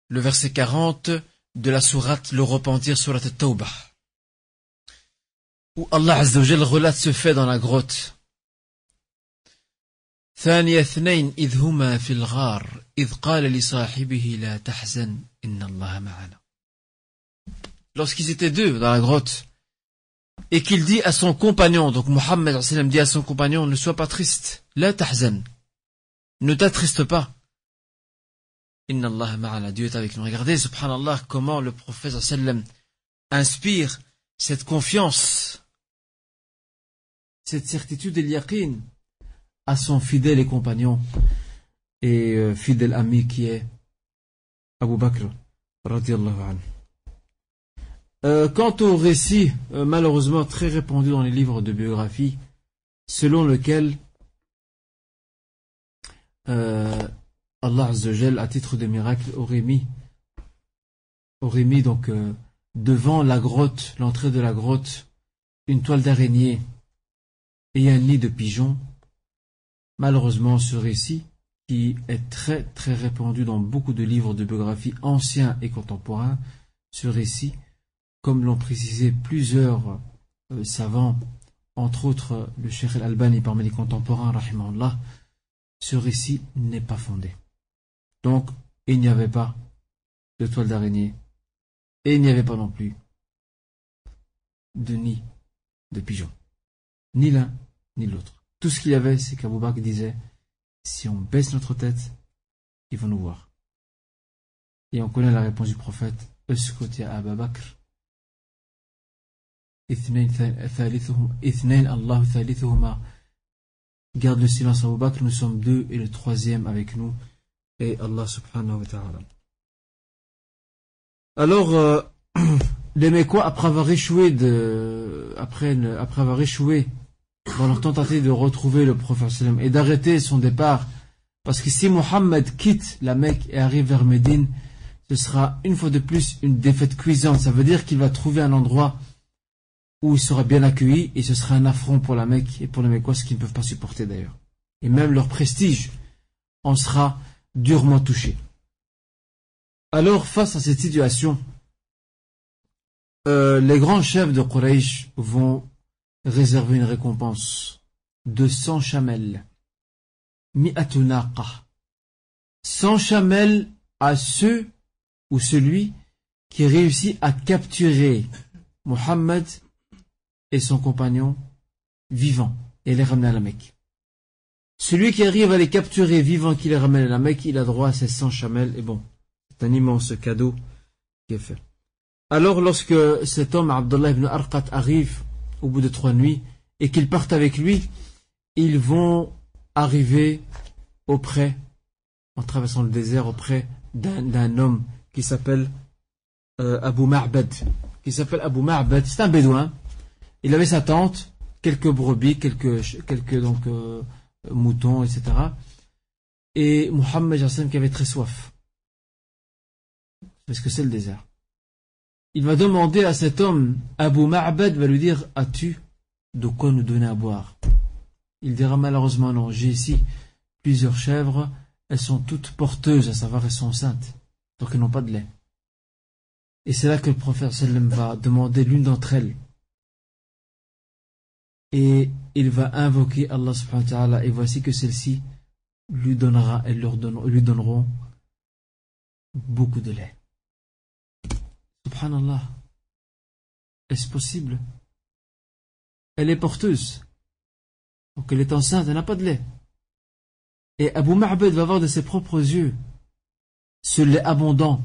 Le verset 40 de la sourate Le repentir sur la Tawbah. Où Allah Azzawajal relate ce fait dans la grotte. ثاني اثنين إذ هما في الغار إذ قال لصاحبه لا تحزن إن الله معنا Lorsqu'ils étaient deux dans la grotte, et qu'il dit à son compagnon, donc Mohammed dit à son compagnon, ne sois pas triste, la tahzan, ne t'attriste pas. Inna Allah ma'ana, Dieu est avec nous. Regardez, subhanallah, comment le prophète sallam inspire cette confiance, cette certitude et l'yaqin à son fidèle et compagnon et euh, fidèle ami qui est Abu Bakr euh, quant au récit euh, malheureusement très répandu dans les livres de biographie selon lequel Allah Azzawajal à titre de miracle aurait mis donc devant la grotte l'entrée de la grotte une toile d'araignée et un nid de pigeons Malheureusement, ce récit, qui est très très répandu dans beaucoup de livres de biographie anciens et contemporains, ce récit, comme l'ont précisé plusieurs euh, savants, entre autres le Cheikh al-Albani parmi les contemporains, ce récit n'est pas fondé. Donc, il n'y avait pas de toile d'araignée, et il n'y avait pas non plus de nid de pigeons. Ni l'un, ni l'autre. Tout ce qu'il y avait, c'est qu'Abou Bakr disait, si on baisse notre tête, ils vont nous voir. Et on connaît la réponse du prophète, Abu Bakr. Garde le silence Abu Bakr, nous sommes deux et le troisième avec nous et Allah subhanahu wa ta'ala. Alors, euh, les Mécois, après avoir échoué après, après dans leur tentative de retrouver le prophète et d'arrêter son départ. Parce que si Mohammed quitte la Mecque et arrive vers Médine, ce sera une fois de plus une défaite cuisante. Ça veut dire qu'il va trouver un endroit où il sera bien accueilli et ce sera un affront pour la Mecque et pour les Mecquois, ce qu'ils ne peuvent pas supporter d'ailleurs. Et même leur prestige en sera durement touché. Alors, face à cette situation, euh, les grands chefs de Quraysh vont réserver une récompense de 100 chamels. Mi'atunaqa. 100 chamels à ceux ou celui qui réussit à capturer Mohammed et son compagnon vivants et les ramener à la Mecque. Celui qui arrive à les capturer vivants qui les ramène à la Mecque, il a droit à ses 100 chamels et bon, c'est un immense cadeau qui est fait. Alors lorsque cet homme, Abdullah ibn Arqat, arrive au bout de trois nuits et qu'ils partent avec lui, ils vont arriver auprès, en traversant le désert, auprès d'un homme qui s'appelle euh, Abu Ma'bad. Qui s'appelle Abu Ma'bad. C'est un bédouin. Il avait sa tente, quelques brebis, quelques, quelques donc, euh, moutons, etc. Et Mohammed qui avait très soif. Parce que c'est le désert. Il va demander à cet homme, Abu Ma'bad va lui dire As-tu de quoi nous donner à boire? Il dira malheureusement non, j'ai ici plusieurs chèvres, elles sont toutes porteuses, à savoir elles sont enceintes, donc elles n'ont pas de lait. Et c'est là que le prophète va demander l'une d'entre elles. Et il va invoquer Allah subhanahu wa ta'ala, et voici que celle-ci lui donnera, elles lui donneront beaucoup de lait. Subhanallah. Est-ce possible? Elle est porteuse. Donc elle est enceinte, elle n'a pas de lait. Et Abu Ma'bad va voir de ses propres yeux ce lait abondant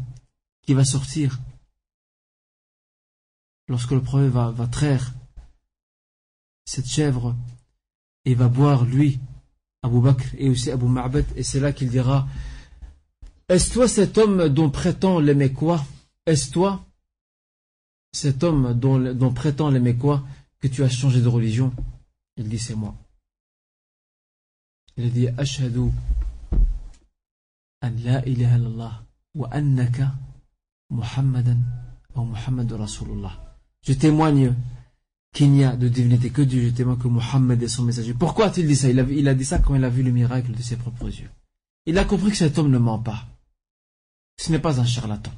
qui va sortir lorsque le prophète va, va traire cette chèvre et va boire lui, Abu Bakr et aussi Abu Ma'bad, et c'est là qu'il dira Est-ce toi cet homme dont prétend les quoi? Est-ce toi cet homme dont, prétend les quoi que tu as changé de religion? Il dit C'est moi. Il dit Ashhadu an la ilaha illallah wa annaka Muhammadan wa Muhammad Rasulullah. Je témoigne qu'il n'y a de divinité que Dieu, je témoigne que Muhammad est son messager. Pourquoi a-t-il dit ça? Il a, dit ça quand il a vu le miracle de ses propres yeux. Il a compris que cet homme ne ment pas. Ce n'est pas un charlatan.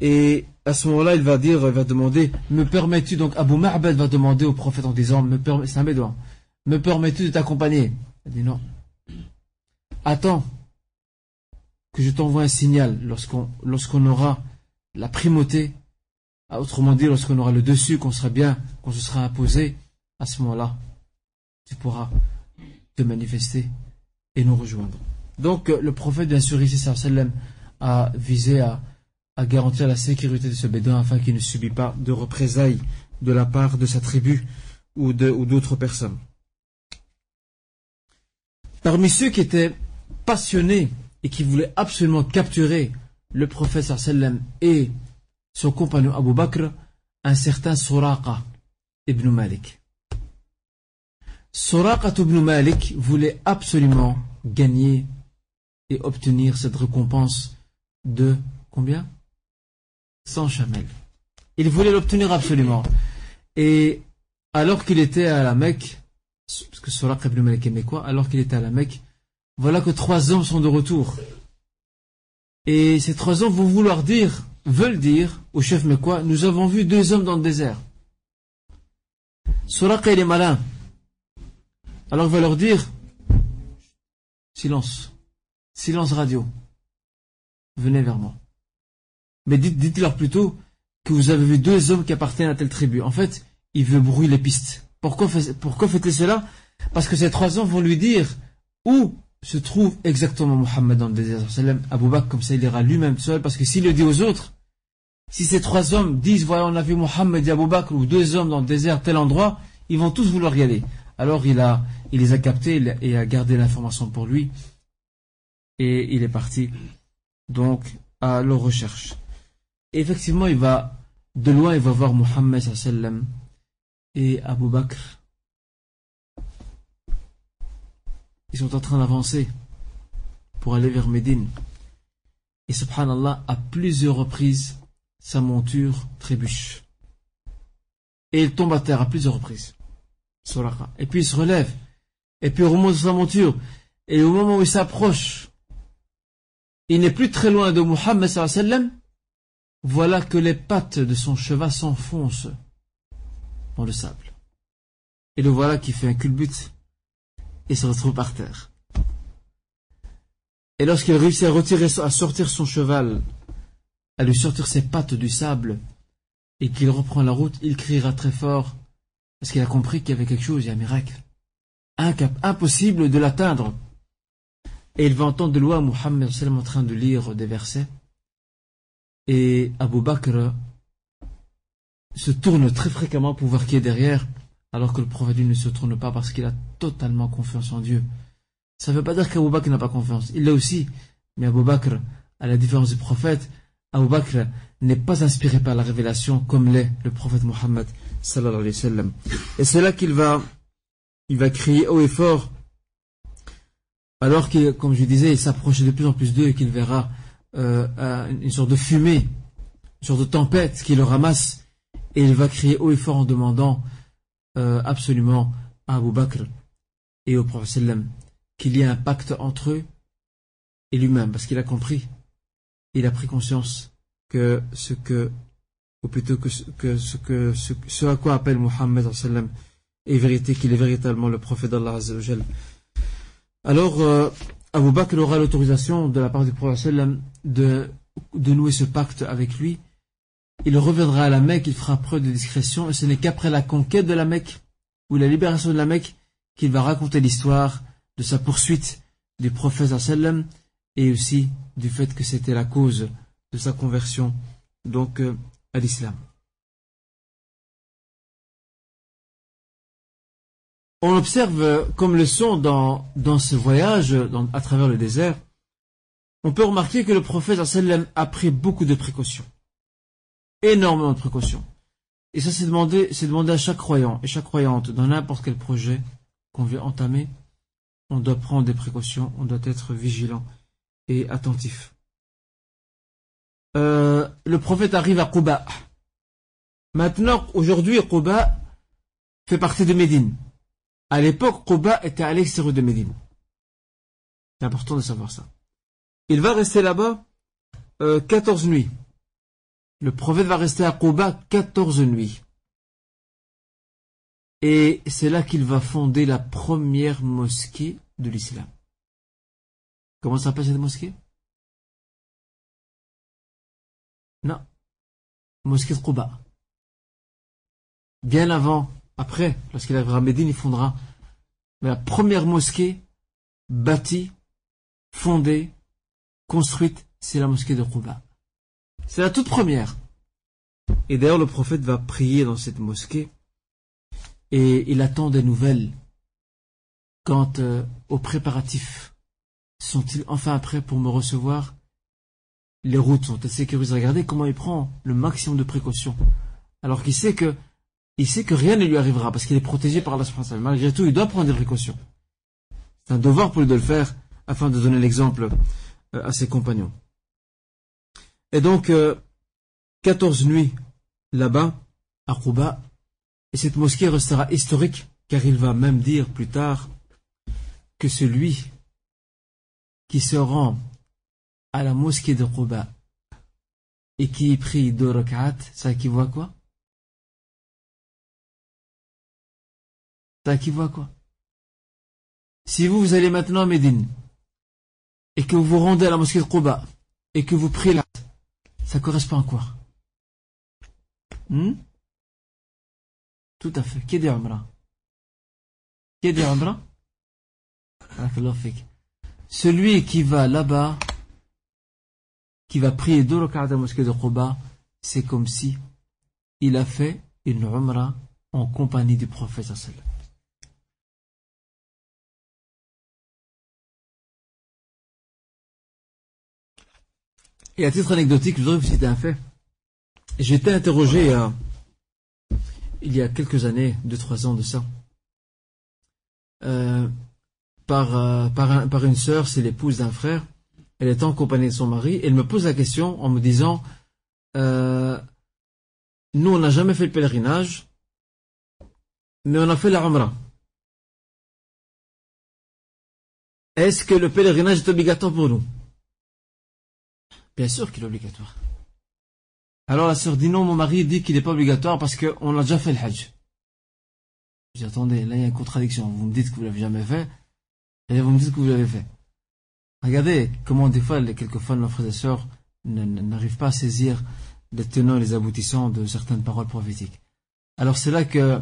Et à ce moment-là, il va dire, il va demander, me permets-tu, donc Abu Ma'bad va demander au prophète en disant, me c'est un me permets-tu de t'accompagner? Il dit non. Attends que je t'envoie un signal lorsqu'on aura la primauté, autrement dit, lorsqu'on aura le dessus, qu'on sera bien, qu'on se sera imposé, à ce moment-là, tu pourras te manifester et nous rejoindre. Donc le prophète, bien sûr, ici, a visé à à garantir la sécurité de ce bédouin afin qu'il ne subit pas de représailles de la part de sa tribu ou d'autres personnes. Parmi ceux qui étaient passionnés et qui voulaient absolument capturer le prophète sallam et son compagnon Abu Bakr, un certain Suraqa ibn Malik. Suraqa ibn Malik voulait absolument gagner et obtenir cette récompense de combien? Sans chamel. Il voulait l'obtenir absolument. Et alors qu'il était à la Mecque, parce que Suraq ibn Malik est quoi? Alors qu'il était à la Mecque, voilà que trois hommes sont de retour. Et ces trois hommes vont vouloir dire, veulent dire au chef quoi nous avons vu deux hommes dans le désert. Suraq il est malin. Alors il va leur dire, silence, silence radio, venez vers moi. Mais dites-leur plutôt que vous avez vu deux hommes qui appartiennent à telle tribu. En fait, il veut brouiller les pistes. Pourquoi, pourquoi faites-il cela? Parce que ces trois hommes vont lui dire où se trouve exactement Mohammed dans le désert. Abu Bakr, comme ça, il ira lui-même seul. Parce que s'il le dit aux autres, si ces trois hommes disent, voilà, on a vu Mohammed et Abu Bakr, ou deux hommes dans le désert, tel endroit, ils vont tous vouloir y aller. Alors il, les a captés et a gardé l'information pour lui. Et il est parti donc à leur recherche effectivement, il va, de loin, il va voir Mohammed sallam et Abu Bakr. Ils sont en train d'avancer pour aller vers Médine. Et subhanallah, à plusieurs reprises, sa monture trébuche. Et il tombe à terre à plusieurs reprises. Et puis il se relève. Et puis il remonte sa monture. Et au moment où il s'approche, il n'est plus très loin de Muhammad sallam. Voilà que les pattes de son cheval s'enfoncent dans le sable. Et le voilà qui fait un culbute et se retrouve par terre. Et lorsqu'il réussit à retirer, à sortir son cheval, à lui sortir ses pattes du sable, et qu'il reprend la route, il criera très fort, parce qu'il a compris qu'il y avait quelque chose, il y a un miracle. impossible de l'atteindre. Et il va entendre de loin Mohammed en train de lire des versets. Et Abu Bakr se tourne très fréquemment pour voir qui est derrière, alors que le prophète ne se tourne pas parce qu'il a totalement confiance en Dieu. Ça ne veut pas dire qu'Abu Bakr n'a pas confiance. Il l'a aussi. Mais Abu Bakr, à la différence du prophète, Abu Bakr n'est pas inspiré par la révélation comme l'est le prophète Mohammed sallallahu. Et c'est là qu'il va, il va crier haut et fort, alors qu'il, comme je disais, il s'approche de plus en plus d'eux et qu'il verra euh, une sorte de fumée, une sorte de tempête qui le ramasse, et il va crier haut et fort en demandant euh, absolument à Abu Bakr et au prophète sallam qu'il y ait un pacte entre eux et lui-même, parce qu'il a compris, il a pris conscience que ce que, ou plutôt que, ce, que, ce, à quoi appelle Mohammed est vérité, qu'il est véritablement le prophète d'Allah Alors, euh, Abu Bakr aura l'autorisation de la part du prophète de, de nouer ce pacte avec lui. Il reviendra à la Mecque, il fera preuve de discrétion, et ce n'est qu'après la conquête de la Mecque, ou la libération de la Mecque, qu'il va raconter l'histoire de sa poursuite du prophète sallam et aussi du fait que c'était la cause de sa conversion donc euh, à l'islam. On observe euh, comme leçon dans, dans ce voyage à travers le désert, on peut remarquer que le prophète a pris beaucoup de précautions. Énormément de précautions. Et ça c'est demandé, c'est demandé à chaque croyant et chaque croyante dans n'importe quel projet qu'on veut entamer on doit prendre des précautions, on doit être vigilant et attentif. Euh, le prophète arrive à Quba. Maintenant, aujourd'hui, Quba fait partie de Médine. À l'époque, Quba était à l'extérieur de Médine. C'est important de savoir ça. Il va rester là-bas euh, 14 nuits. Le prophète va rester à Quba 14 nuits. Et c'est là qu'il va fonder la première mosquée de l'islam. Comment s'appelle cette mosquée? Non. Mosquée de Quba. Bien avant, après, lorsqu'il arrivera à Médine, il fondera la première mosquée bâtie, fondée, construite, c'est la mosquée de Quba. C'est la toute première. Et d'ailleurs, le prophète va prier dans cette mosquée et il attend des nouvelles quant euh, aux préparatifs. Sont-ils enfin prêts pour me recevoir? Les routes sont-elles sécurisées Regardez comment il prend le maximum de précautions. Alors qu'il sait que il sait que rien ne lui arrivera parce qu'il est protégé par Allah Malgré tout, il doit prendre des précautions. C'est un devoir pour lui de le faire afin de donner l'exemple euh, à ses compagnons. Et donc, 14 euh, nuits là-bas, à Rouba, et cette mosquée restera historique, car il va même dire plus tard que celui qui se rend à la mosquée de Quba et qui prie deux rak'at, ça équivaut à quoi? Ça équivaut à quoi? Si vous, vous allez maintenant à Médine et que vous vous rendez à la mosquée de Quba et que vous priez là, ça correspond à quoi? Hmm? Tout à fait. Qui dit Umrah? Qui dit Celui qui va là-bas, qui va prier deux rak'at à la mosquée de Quba, c'est comme si il a fait une Umrah en compagnie du prophète Et à titre anecdotique, je voudrais vous citer un fait. Été interrogé à il y a quelques années, deux, trois ans de ça, euh, par, euh, par, par, une sœur, c'est l'épouse d'un frère, elle était en compagnie de son mari, elle me pose la question en me disant, euh, nous on n'a jamais fait le pèlerinage, mais on a fait la Umrah. Est-ce que le pèlerinage est obligatoire pour nous? Bien sûr qu'il est obligatoire. Alors la sœur dit non, mon mari dit qu'il n'est pas obligatoire parce qu'on a déjà fait le Hajj. Dis attendez, là il y a une contradiction. Vous me dites que vous l'avez jamais fait, et vous me dites que vous l'avez fait. Regardez comment des fois, quelquefois, nos frères et sœurs n'arrivent pas à saisir les tenants et les aboutissants de certaines paroles prophétiques. Alors c'est là que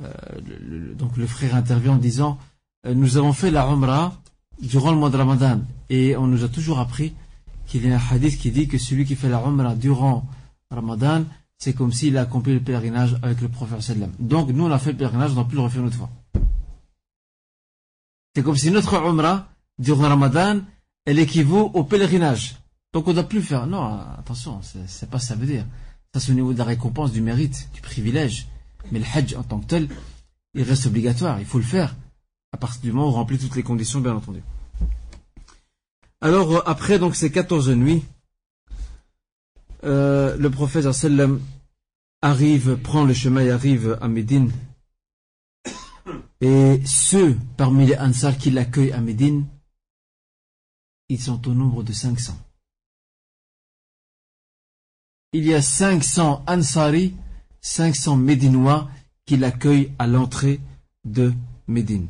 euh, le, donc le frère intervient en disant euh, nous avons fait la Umrah durant le mois de Ramadan et on nous a toujours appris qu'il y a un hadith qui dit que celui qui fait la Umrah durant Ramadan c'est comme s'il a accompli le pèlerinage avec le prophète. Donc nous on a fait le pèlerinage, on n'a plus le refaire une autre fois. C'est comme si notre Umrah durant Ramadan elle équivaut au pèlerinage. Donc on ne doit plus faire. Non, attention, c'est pas ça veut dire. Ça c'est au niveau de la récompense, du mérite, du privilège. Mais le Hajj en tant que tel, il reste obligatoire, il faut le faire. À partir du moment où on remplit toutes les conditions, bien entendu. Alors, euh, après donc ces 14 nuits, euh, le prophète sallam arrive, prend le chemin et arrive à Médine. Et ceux parmi les Ansar qui l'accueillent à Médine, ils sont au nombre de 500. Il y a 500 Ansari 500 Médinois qui l'accueillent à l'entrée de Médine.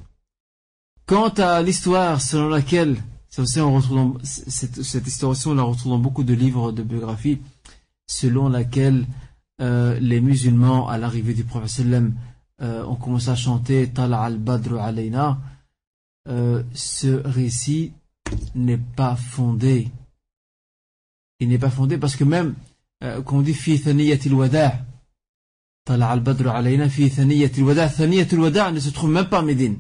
Quant à l'histoire selon laquelle, aussi on retrouve cette, histoire on la retrouve dans beaucoup de livres de biographie, selon laquelle euh, les musulmans, à l'arrivée du prophète euh, on commence à chanter Tala al-Badr alayna, euh, ce récit n'est pas fondé. Il n'est pas fondé parce que même euh, quand on dit fi thaniyatil wada' Tala al-Badr alayna fi thaniyatil wada' thaniyatil wada' ne se trouve même pas à Médine.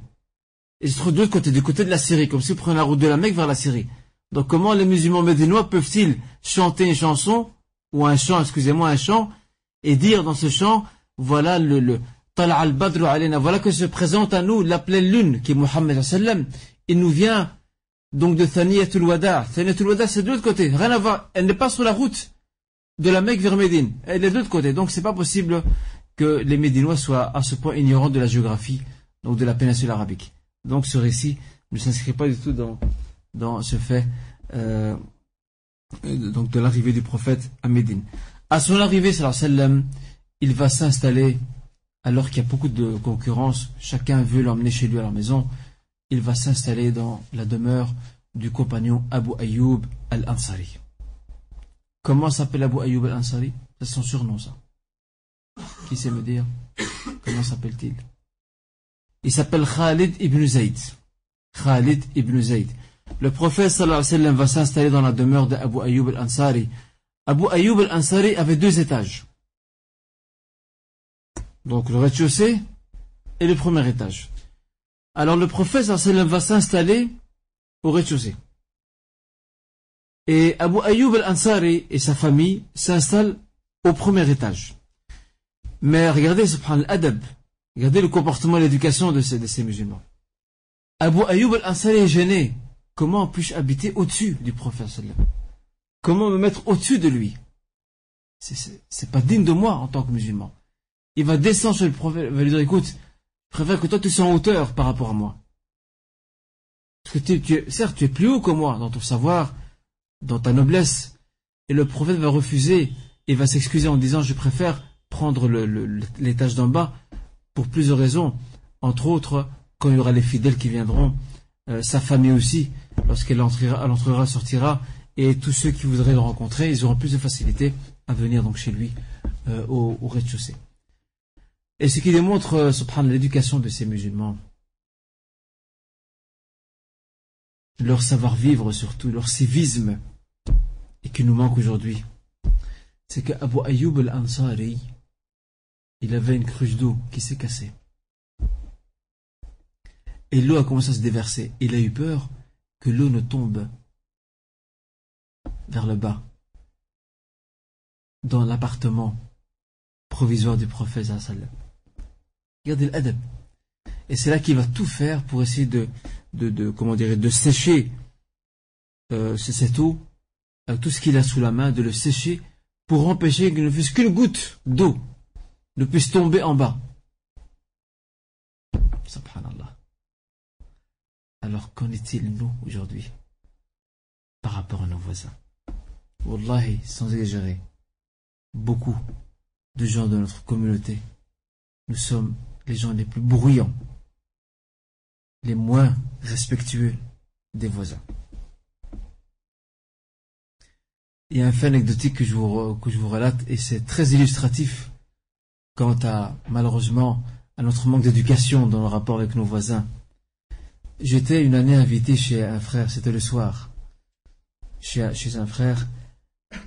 Il se trouve de côté, du côté de la Syrie, comme si on prenait la route de la Mecque vers la Syrie. Donc comment les musulmans médinois peuvent-ils chanter une chanson, ou un chant, excusez-moi, un chant, et dire dans ce chant, voilà le voilà que se présente à nous la pleine lune, qui est Mohammed. Il nous vient donc de Thaniyatul Wada. Thaniyatul Wada, c'est de l'autre côté. Rien à voir. Elle n'est pas sur la route de la Mecque vers Médine. Elle est de l'autre côté. Donc c'est pas possible que les Médinois soient à ce point ignorants de la géographie, donc de la péninsule arabique. Donc ce récit ne s'inscrit pas du tout dans, dans ce fait, euh, donc de l'arrivée du prophète à Médine. À son arrivée, sallam, il va s'installer alors qu'il y a beaucoup de concurrence, chacun veut l'emmener chez lui à la maison, il va s'installer dans la demeure du compagnon Abu Ayyub al-Ansari. Comment s'appelle Abu Ayyub al-Ansari? C'est son surnom, ça. Qui sait me dire? Comment s'appelle-t-il? Il, s'appelle Khalid ibn Zayd. Khalid ibn Zayd. Le prophète alayhi wa sallam va s'installer dans la demeure d'Abu Ayyub al-Ansari. Abu Ayyub al-Ansari avait deux étages. Donc le rez-de-chaussée et le premier étage. Alors le prophète va s'installer au rez-de-chaussée. Et Abu Ayyub al-Ansari et sa famille s'installent au premier étage. Mais regardez, subhanallah, adab, regardez le comportement et l'éducation de ces, de ces musulmans. Abu Ayyub al-Ansari est gêné. Comment puis-je habiter au-dessus du prophète Comment me mettre au-dessus de lui? C'est pas digne de moi en tant que musulman. Il va descendre sur le prophète, il va lui dire, écoute, je préfère que toi tu sois en hauteur par rapport à moi. Parce que tu, tu, certes, tu es plus haut que moi dans ton savoir, dans ta noblesse. Et le prophète va refuser et va s'excuser en disant je préfère prendre l'étage d'en bas pour plusieurs raisons. Entre autres, quand il y aura les fidèles qui viendront, euh, sa famille aussi, lorsqu'elle entrera, entrera, sortira, et tous ceux qui voudraient le rencontrer, ils auront plus de facilité à venir donc chez lui euh, au, rez-de-chaussée. Et ce qui démontre, euh, prendre l'éducation de ces musulmans, leur savoir-vivre surtout, leur civisme, et qui nous manque aujourd'hui, c'est qu'Abu Ayyub al-Ansari, il avait une cruche d'eau qui s'est cassée. Et l'eau a commencé à se déverser. Il a eu peur que l'eau ne tombe vers le bas, dans l'appartement provisoire du prophète. Regardez l'adab. Et c'est là qu'il va tout faire pour essayer de, comment de sécher euh, cette eau, avec tout ce qu'il a sous la main, de le sécher pour empêcher qu'il ne fasse qu'une goutte d'eau ne puisse tomber en bas. Subhanallah. Alors qu'en est-il nous aujourd'hui par rapport à nos voisins? Wallahi, sans exagérer, beaucoup de gens de notre communauté, nous sommes les gens les plus bruyants, les moins respectueux des voisins. Il y a un fait anecdotique que je vous, relate et c'est très illustratif quant à, malheureusement, à notre manque d'éducation dans le rapport avec nos voisins. J'étais une année invité chez un frère, c'était le soir, chez, chez, un frère,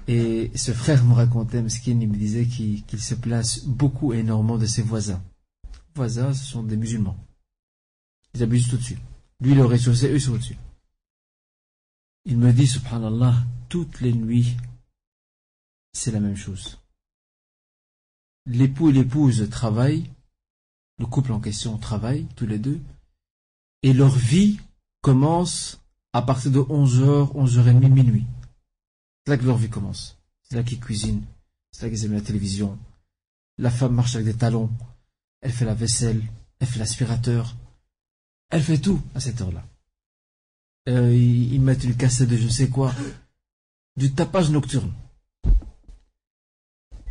et ce frère me racontait, Mskin, il me disait qu'il se place beaucoup énormément de ses voisins. Voisins, ce sont des musulmans. Ils abusent tout dessus. Lui, il est au rez-de-chaussée, eux sont au-dessus. Il me dit, subhanallah, toutes les nuits, c'est la même chose. L'époux et l'épouse travaillent, le couple en question travaille, tous les deux, et leur vie commence à partir de 11h, 11h30, minuit. C'est là que leur vie commence. C'est là qu'ils cuisinent, c'est là qu'ils aiment la télévision. La femme marche avec des talons, elle fait la vaisselle, elle fait l'aspirateur, elle fait tout à cette heure-là. Euh, ils, mettent une cassette de je sais quoi, du tapage nocturne.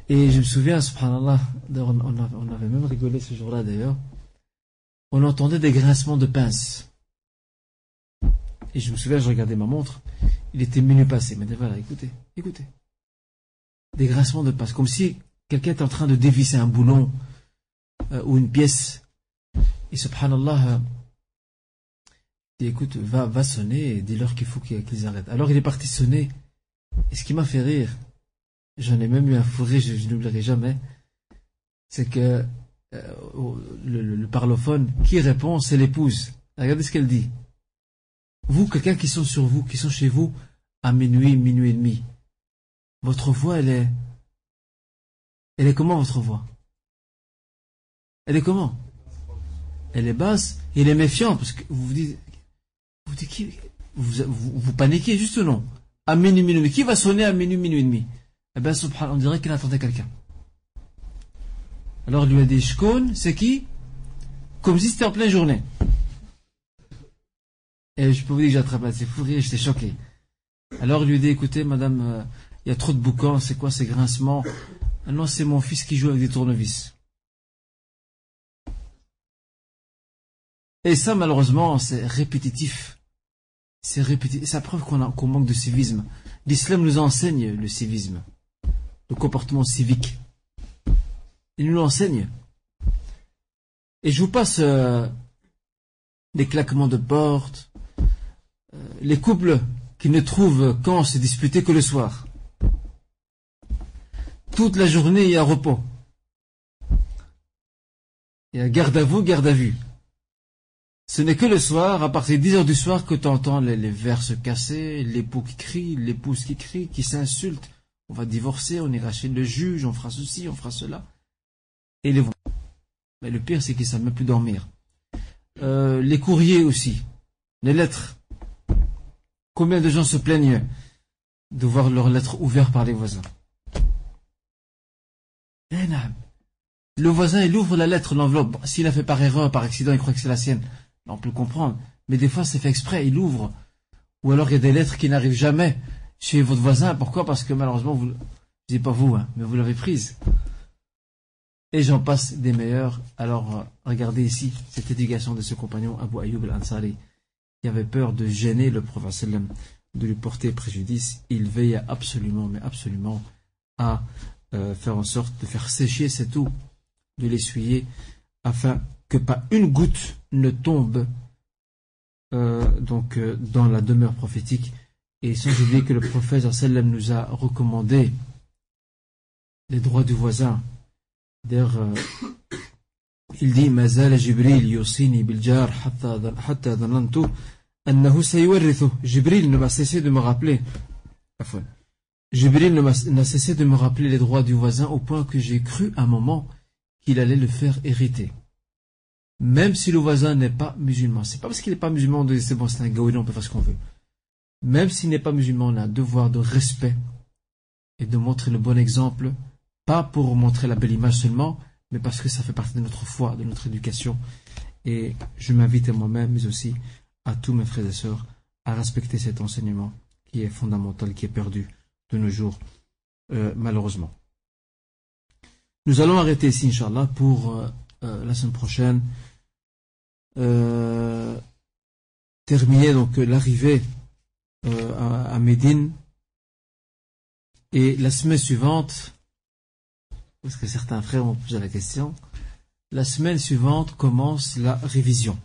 Et je me souviens, subhanallah, on, on avait même rigolé ce jour-là d'ailleurs, on entendait des grincements de pince. Et je me souviens, je regardais ma montre, il était minuit passé. Mais voilà, écoutez, écoutez. Des grincements de pince, comme si quelqu'un était en train de dévisser un boulon euh, ou une pièce. Et subhanallah, euh, dit écoute, va, va sonner et dis-leur qu'il faut qu'ils arrêtent. Alors il est parti sonner. Et ce qui m'a fait rire, j'en ai même eu un fou rire, je, n'oublierai jamais, c'est que euh, le, parlophone, qui répond, c'est l'épouse. Regardez ce qu'elle dit. Vous, quelqu'un qui sont sur vous, qui sont chez vous, à minuit, minuit et demi, votre voix, elle est... Elle est comment, votre voix? Elle est comment? Elle est basse, elle est méfiante, parce que vous vous dites, vous dites qui, vous, paniquez juste non? À minuit, minuit, qui va sonner à minuit, minuit et demi? Eh bien, on dirait qu'il attendait quelqu'un. Alors, il lui a dit, Shkon, c'est qui? Comme si c'était en pleine journée. Et je peux vous dire que j'ai attrapé c'est fou j'étais choqué. Alors il lui dit, écoutez, madame, euh, il y a trop de boucans, c'est quoi ces grincements? Ah Non, c'est mon fils qui joue avec des tournevis. Et ça, malheureusement, c'est répétitif. C'est répétitif. La preuve qu'on manque de civisme. L'islam nous enseigne le civisme, le comportement civique. Il nous l'enseigne. Et je vous passe euh, des claquements de portes, euh, les couples qui ne trouvent quand se disputer que le soir. Toute la journée, il y a repos. Il y a garde à vous, garde à vue. Ce n'est que le soir, à partir de 10 heures du soir, que tu entends les, verres se casser, l'époux qui crie, l'épouse qui crie, qui s'insulte. On va divorcer, on ira chez le juge, on fera ceci, on fera cela. Et les Mais le pire, c'est qu'ils ne savent même plus dormir. Euh, les courriers aussi, les lettres. Combien de gens se plaignent de voir leurs lettres ouvertes par les voisins? Eh, Le voisin, il ouvre la lettre, l'enveloppe. S'il a fait par erreur, par accident, il croit que c'est la sienne. On peut le comprendre. Mais des fois, c'est fait exprès, il ouvre. Ou alors, il y a des lettres qui n'arrivent jamais chez votre voisin. Pourquoi? Parce que malheureusement, vous, je dis pas vous, hein, mais vous l'avez prise. Et j'en passe des meilleurs. Alors, regardez ici cette éducation de ce compagnon, Abu Ayyub al-Ansari qui avait peur de gêner le prophète de lui porter préjudice, il veilla absolument, mais absolument, à euh, faire en sorte de faire sécher cette eau, de l'essuyer, afin que pas une goutte ne tombe euh, donc euh, dans la demeure prophétique. Et sans oublier que le prophète sallam nous a recommandé les droits du voisin. D'ailleurs, il dit Mazal Jibril yusini biljar hatta dhanantu Jibril ne m'a cessé de me rappeler. Jibril n'a cessé de me rappeler les droits du voisin au point que j'ai cru un moment qu'il allait le faire hériter. Même si le voisin n'est pas musulman. C'est pas parce qu'il n'est pas musulman que c'est bon, c'est un gaouin, on peut faire ce qu'on veut. même s'il n'est pas musulman, on a un devoir de respect et de montrer le bon exemple, pas pour montrer la belle image seulement, mais parce que ça fait partie de notre foi, de notre éducation. Et je m'invite à moi-même, mais aussi à tous mes frères et sœurs, à respecter cet enseignement qui est fondamental, qui est perdu de nos jours, euh, malheureusement. Nous allons arrêter ici, Inch'Allah, pour euh, euh, la semaine prochaine. terminer donc l'arrivée à, à Médine. Et la semaine suivante, parce que certains frères m'ont posé la question, la semaine suivante commence la révision.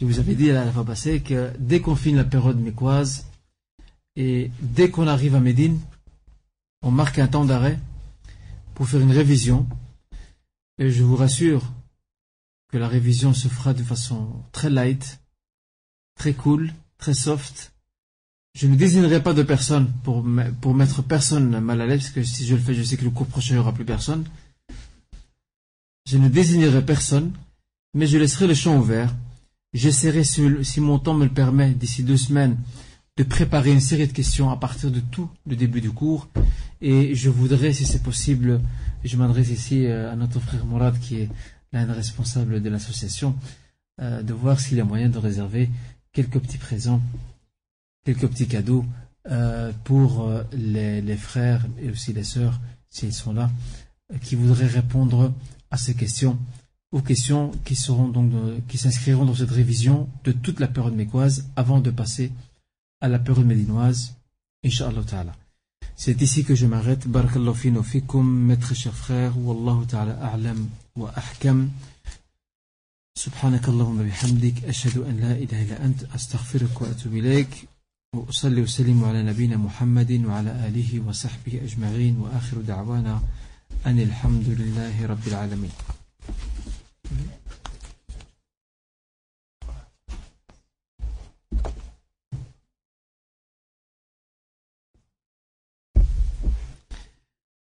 Je vous avais dit la fois passée que dès qu'on finit la période mécoise et dès qu'on arrive à Médine, on marque un temps d'arrêt pour faire une révision. Et je vous rassure que la révision se fera de façon très light, très cool, très soft. Je ne désignerai pas de personne pour, mettre personne mal à l'aise, parce que si je le fais, je sais que le cours prochain, il n'y aura plus personne. Je ne désignerai personne, mais je laisserai le champ ouvert J'essaierai, si mon temps me le permet, d'ici deux semaines, de préparer une série de questions à partir de tout le début du cours. Et je voudrais, si c'est possible, je m'adresse ici euh, à notre frère Mourad, qui est l'un des responsables de l'association, euh, de voir s'il y a moyen de réserver quelques petits présents, quelques petits cadeaux euh, pour les, frères et aussi les sœurs, s'ils sont là, qui voudraient répondre à ces questions aux questions qui seront donc qui s'inscriront dans cette révision de toute la période mécoise avant de passer à la période médinoise, Inch'Allah ta'ala. C'est ici que je m'arrête. Barakallahu fino fikum, mes très chers frères. Wallahu ta'ala a'lam wa ahkam. سبحانك اللهم بحمدك أشهد أن لا إله إلا أنت أستغفرك وأتوب إليك وأصلي وسلم على نبينا محمد وعلى آله وصحبه أجمعين وآخر دعوانا أن الحمد لله رب العالمين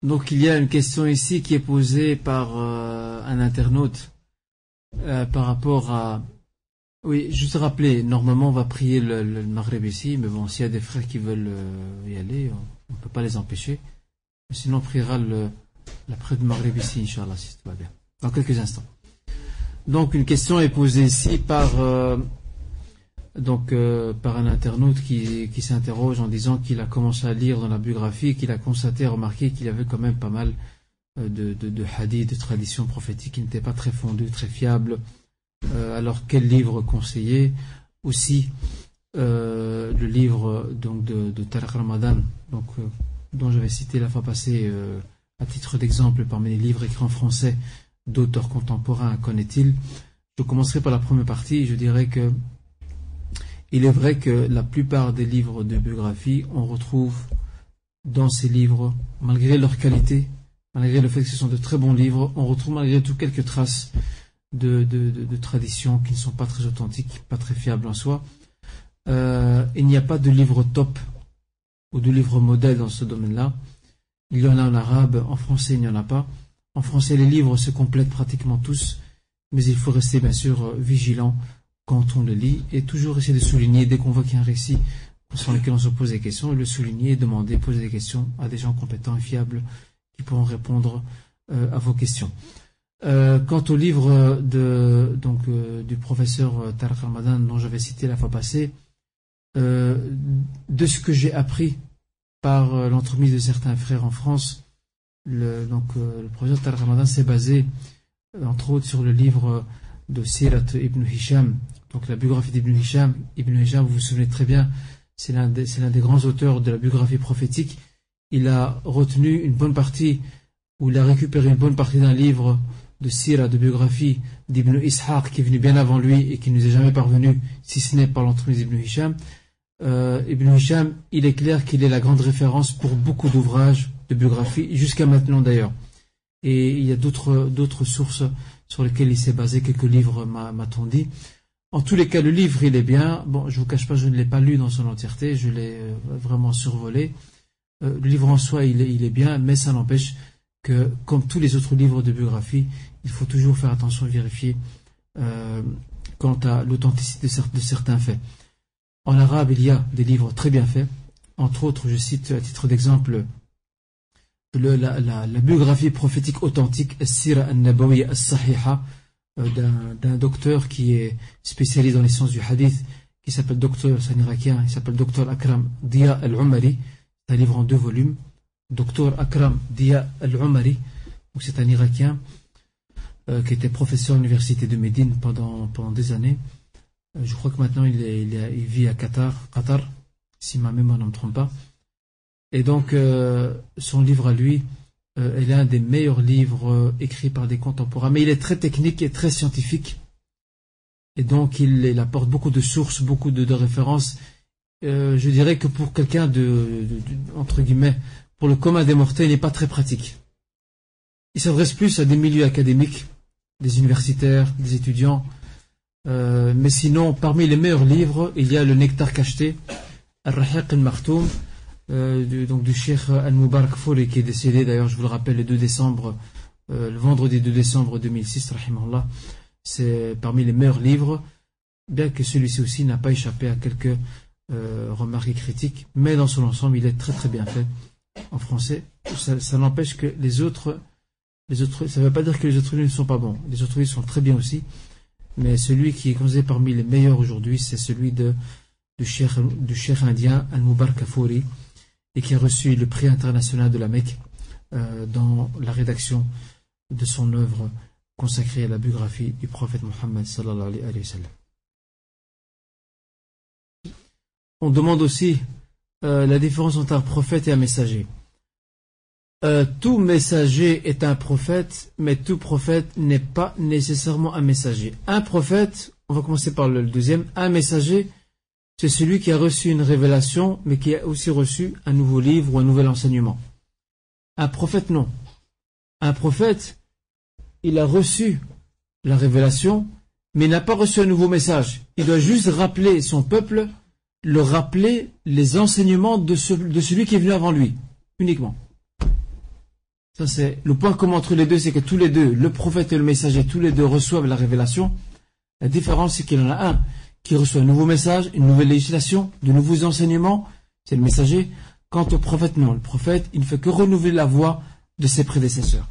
Donc il y a une question ici qui est posée par euh, un internaute euh, par rapport à... Oui, juste rappeler, normalement on va prier le, le Maghreb ici, mais bon, s'il y a des frères qui veulent euh, y aller, on ne peut pas les empêcher. Sinon on priera le, la prière du Maghreb ici, Inch'Allah, si tout va bien. Dans quelques instants. Donc une question est posée ici par donc euh, par un internaute qui, qui s'interroge en disant qu'il a commencé à lire dans la biographie, qu'il a constaté, remarqué qu'il y avait quand même pas mal euh, de, de, de hadiths, de traditions prophétiques qui n'étaient pas très fondues, très fiables. Euh, alors quel livre conseiller? Aussi le livre donc de, de Tariq Ramadan, donc, dont j'avais cité la fois passée à titre d'exemple parmi les livres écrits en français d'auteurs contemporains, connaît-il? Je commencerai par la première partie, je dirais que il est vrai que la plupart des livres de biographie, on retrouve dans ces livres, malgré leur qualité, malgré le fait que ce sont de très bons livres, on retrouve malgré tout quelques traces de, traditions qui ne sont pas très authentiques, pas très fiables en soi. Euh, il n'y a pas de livre top ou de livre modèle dans ce domaine-là. Il y en a en arabe, en français il n'y en a pas. En français les livres se complètent pratiquement tous, mais il faut rester bien sûr vigilant quand on le lit et toujours essayer de souligner dès qu'on voit qu'il y a un récit sur lequel on se pose des questions, le souligner, demander, poser des questions à des gens compétents et fiables qui pourront répondre euh, à vos questions. Euh, quant au livre de, donc, euh, du professeur Tarek Ramadan dont j'avais cité la fois passée, de ce que j'ai appris par l'entremise de certains frères en France, le, donc, le professeur Tarek Ramadan s'est basé entre autres sur le livre de Sirat ibn Hisham donc la biographie d'Ibn Hisham, Ibn Hisham, vous vous souvenez très bien, c'est l'un des, grands auteurs de la biographie prophétique. Il a retenu une bonne partie, ou il a récupéré une bonne partie d'un livre de sira, de biographie d'Ibn Ishaq, qui est venu bien avant lui et qui ne nous est jamais parvenu, si ce n'est par l'entremise d'Ibn Hisham. Euh, Ibn Hisham, il est clair qu'il est la grande référence pour beaucoup d'ouvrages de biographie, jusqu'à maintenant d'ailleurs. Et il y a d'autres sources sur lesquelles il s'est basé, quelques livres m'a-t-on dit. En tous les cas, le livre, il est bien. Bon, je vous cache pas, je ne l'ai pas lu dans son entièreté, je l'ai euh, vraiment survolé. Euh, le livre en soi, il est, bien, mais ça n'empêche que, comme tous les autres livres de biographie, il faut toujours faire attention et vérifier euh, quant à l'authenticité de certains faits. En arabe, il y a des livres très bien faits. Entre autres, je cite à titre d'exemple la, biographie prophétique authentique, Sira al-Nabawi al-Sahiha, d'un docteur qui est spécialisé dans les sciences du hadith, qui s'appelle docteur, c'est il s'appelle docteur Akram Dia al-Umari. C'est un livre en deux volumes. Docteur Akram Dia al-Umari, c'est un Irakien euh, qui était professeur à l'université de Médine pendant, pendant des années. Euh, je crois que maintenant il, il, vit à Qatar, Qatar, si ma mémoire ne me trompe pas. Et donc, euh, son livre à lui est l'un des meilleurs livres écrits par des contemporains. Mais il est très technique et très scientifique. Et donc, il, apporte beaucoup de sources, beaucoup de, références. je dirais que pour quelqu'un de, entre guillemets, pour le commun des mortels, il n'est pas très pratique. Il s'adresse plus à des milieux académiques, des universitaires, des étudiants. Euh, mais sinon, parmi les meilleurs livres, il y a le Nectar cacheté, Al-Rahiq al-Martoum, euh, du, donc du Cheikh Al-Mubarak Fouri, qui est décédé d'ailleurs, je vous le rappelle, le 2 décembre, euh, le vendredi 2 décembre 2006, rahimahullah. C'est parmi les meilleurs livres, bien que celui-ci aussi n'a pas échappé à quelques remarques critiques, mais dans son ensemble, il est très très bien fait en français. ça n'empêche que les autres autres, ça ne veut pas dire que les autres livres ne sont pas bons. Les autres livres sont très bien aussi. Mais celui qui est considéré parmi les meilleurs aujourd'hui, c'est celui de, du cheikh, du indien Al-Mubarak Kafouri et qui a reçu le prix international de la Mecque euh, dans la rédaction de son œuvre consacrée à la biographie du prophète Mohammed. On demande aussi euh, la différence entre un prophète et un messager. Euh, tout messager est un prophète, mais tout prophète n'est pas nécessairement un messager. Un prophète, on va commencer par le deuxième, un messager, c'est celui qui a reçu une révélation, mais qui a aussi reçu un nouveau livre ou un nouvel enseignement. Un prophète, non. Un prophète, il a reçu la révélation, mais n'a pas reçu un nouveau message. Il doit juste rappeler son peuple, le rappeler les enseignements de celui qui est venu avant lui, uniquement. C'est le point commun entre les deux, c'est que tous les deux, le prophète et le messager, tous les deux reçoivent la révélation. La différence, c'est qu'il en a un qui reçoit un nouveau message, une nouvelle législation, de nouveaux enseignements, c'est le messager. Quant au prophète, non. Le prophète, il ne fait que renouveler la voix de ses prédécesseurs.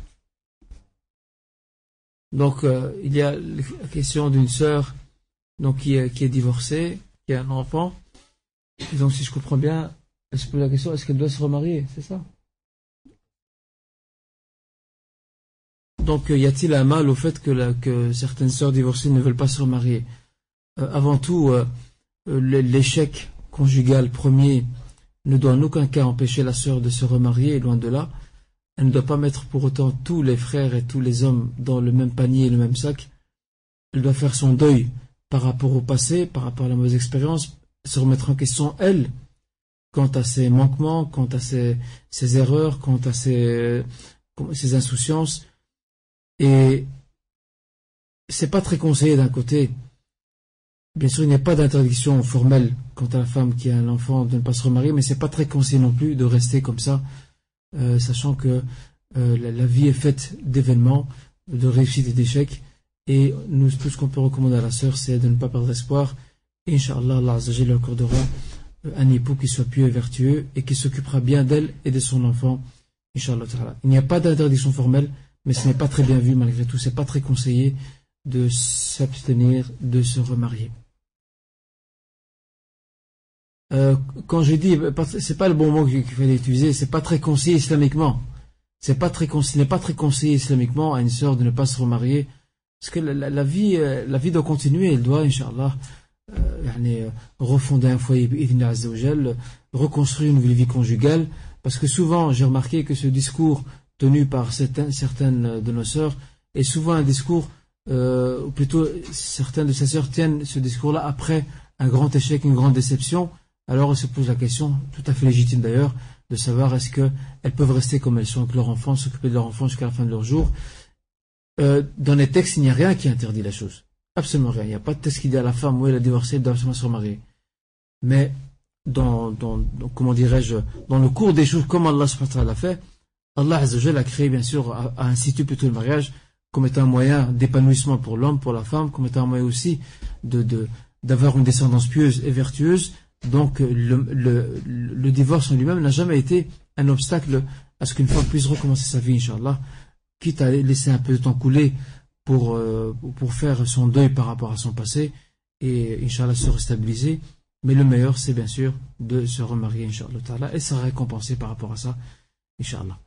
Donc, euh, il y a la question d'une sœur donc, qui, est, divorcée, qui a un enfant. Donc, si je comprends bien, elle se pose la question, est-ce qu'elle doit se remarier C'est ça? Donc, y a-t-il un mal au fait que, certaines sœurs divorcées ne veulent pas se remarier? euh, Avant tout, euh, euh, l'échec conjugal premier ne doit en aucun cas empêcher la sœur de se remarier, loin de là. Elle ne doit pas mettre pour autant tous les frères et tous les hommes dans le même panier et le même sac. Elle doit faire son deuil par rapport au passé, par rapport à la mauvaise expérience, se remettre en question elle, quant à ses manquements, quant à ses, erreurs, quant à ses insouciances, et c'est pas très conseillé d'un côté. Bien sûr, il n'y a pas d'interdiction formelle quant à la femme qui a un enfant de ne pas se remarier, mais c'est pas très conseillé non plus de rester comme ça, euh, sachant que euh, la, vie est faite d'événements, de réussites et d'échecs. Et tout ce qu'on peut recommander à la sœur, c'est de ne pas perdre espoir. Inch'Allah, Allah lui accordera euh, un époux qui soit pieux et vertueux et qui s'occupera bien d'elle et de son enfant. Inch'Allah. Il n'y a pas d'interdiction formelle mais ce n'est pas très bien vu malgré tout, c'est pas très conseillé de s'abstenir de se remarier. Euh, quand je dis, c'est pas le bon mot qu'il fallait utiliser, c'est pas très conseillé islamiquement. C'est pas très n'est pas très conseillé islamiquement à une sœur de ne pas se remarier, parce que la, vie, euh, la vie doit continuer, elle doit, inshallah, euh, refonder un foyer, reconstruire une nouvelle vie conjugale, parce que souvent, j'ai remarqué que ce discours tenu par certaines de nos sœurs est souvent un discours, euh, ou plutôt certaines de ces sœurs tiennent ce discours-là après un grand échec, une grande déception. Alors on se pose la question, tout à fait légitime d'ailleurs, de savoir est-ce qu'elles peuvent rester comme elles sont avec leur enfant, s'occuper de leur enfant jusqu'à la fin de leur jour. Euh, dans les textes, il n'y a rien qui interdit la chose. Absolument rien. Il n'y a pas de texte qui dit à la femme, où elle a divorcé, elle doit absolument se remarier. Mais dans, dans, comment dirais-je, dans le cours des choses, comme Allah l'a fait, Allah a créé, bien sûr, a, institué plutôt le mariage comme étant un moyen d'épanouissement pour l'homme, pour la femme, comme étant un moyen aussi d'avoir une descendance pieuse et vertueuse. Donc le, divorce en lui-même n'a jamais été un obstacle à ce qu'une femme puisse recommencer sa vie, Inch'Allah, quitte à laisser un peu de temps couler pour, euh, faire son deuil par rapport à son passé et, Inch'Allah, se restabiliser. Mais le meilleur, c'est bien sûr de se remarier, Inch'Allah, et sera récompensé par rapport à ça, Inch'Allah.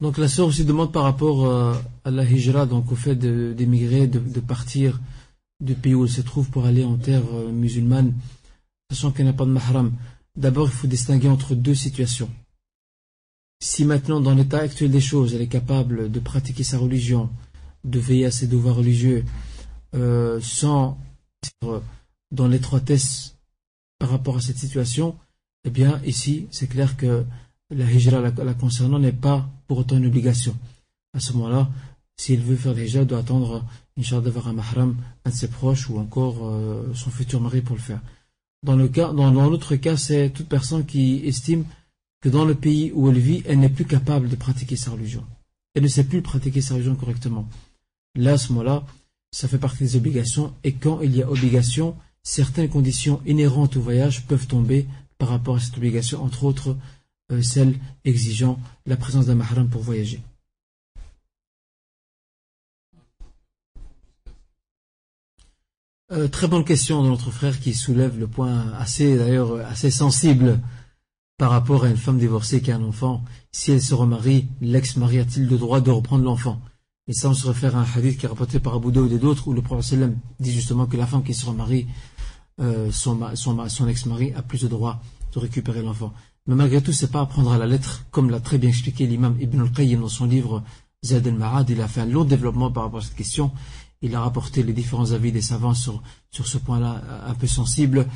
Donc la sœur aussi demande par rapport euh, à la hijra, donc au fait d'émigrer, de, de, partir du pays où elle se trouve pour aller en terre euh, musulmane, sachant qu'elle n'a pas de mahram. D'abord, il faut distinguer entre deux situations. Si maintenant, dans l'état actuel des choses, elle est capable de pratiquer sa religion, de veiller à ses devoirs religieux, euh, sans être dans l'étroitesse par rapport à cette situation, eh bien, ici, c'est clair que la hijra la, concernant n'est pas pour autant une obligation. À ce moment-là, s'il veut faire la hijra, il doit attendre, Inch'Allah, d'avoir un mahram, un de ses proches ou encore euh, son futur mari pour le faire. Dans le cas, dans, l'autre cas, c'est toute personne qui estime que dans le pays où elle vit, elle n'est plus capable de pratiquer sa religion. Elle ne sait plus pratiquer sa religion correctement. Là, à ce moment-là, ça fait partie des obligations, et quand il y a obligation, certaines conditions inhérentes au voyage peuvent tomber par rapport à cette obligation, entre autres celles exigeant la présence d'un mahram pour voyager. Euh, très bonne question de notre frère qui soulève le point assez d'ailleurs assez sensible par rapport à une femme divorcée qui a un enfant. Si elle se remarie, l'ex-mari a-t-il le droit de reprendre l'enfant? Et ça, on se réfère à un hadith qui est rapporté par Abu Daoud et d'autres où le prophète dit justement que la femme qui se remarie, euh, son, son, ex-mari a plus de droit de récupérer l'enfant. Mais malgré tout, c'est pas à prendre à la lettre, comme l'a très bien expliqué l'imam Ibn al-Qayyim dans son livre Zad al-Ma'ad. Il a fait un long développement par rapport à cette question il a rapporté les différents avis des savants sur, sur ce point-là un peu sensible.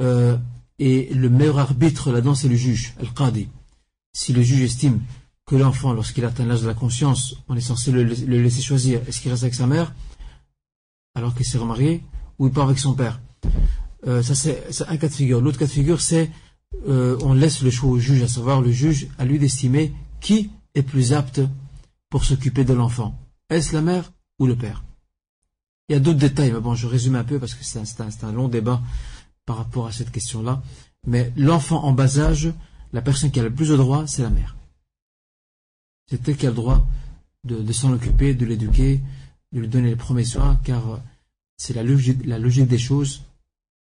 Euh, et le meilleur arbitre là-dedans, c'est le juge, Al-Qadi. Si le juge estime que l'enfant, lorsqu'il atteint l'âge de la conscience, on est censé le, laisser choisir, est-ce qu'il reste avec sa mère, alors qu'il s'est remarié, ou il part avec son père? Euh, ça, c'est un cas de figure. L'autre cas de figure, c'est euh, on laisse le choix au juge, à savoir le juge, à lui d'estimer qui est plus apte pour s'occuper de l'enfant. Est-ce la mère ou le père? Il y a d'autres détails, mais bon, je résume un peu parce que c'est un, long débat par rapport à cette question-là. Mais l'enfant en bas âge, la personne qui a le plus de droit, c'est la mère. C'est elle qui a le droit de, s'en occuper, de l'éduquer, de lui donner les premiers soins, car c'est la logique des choses.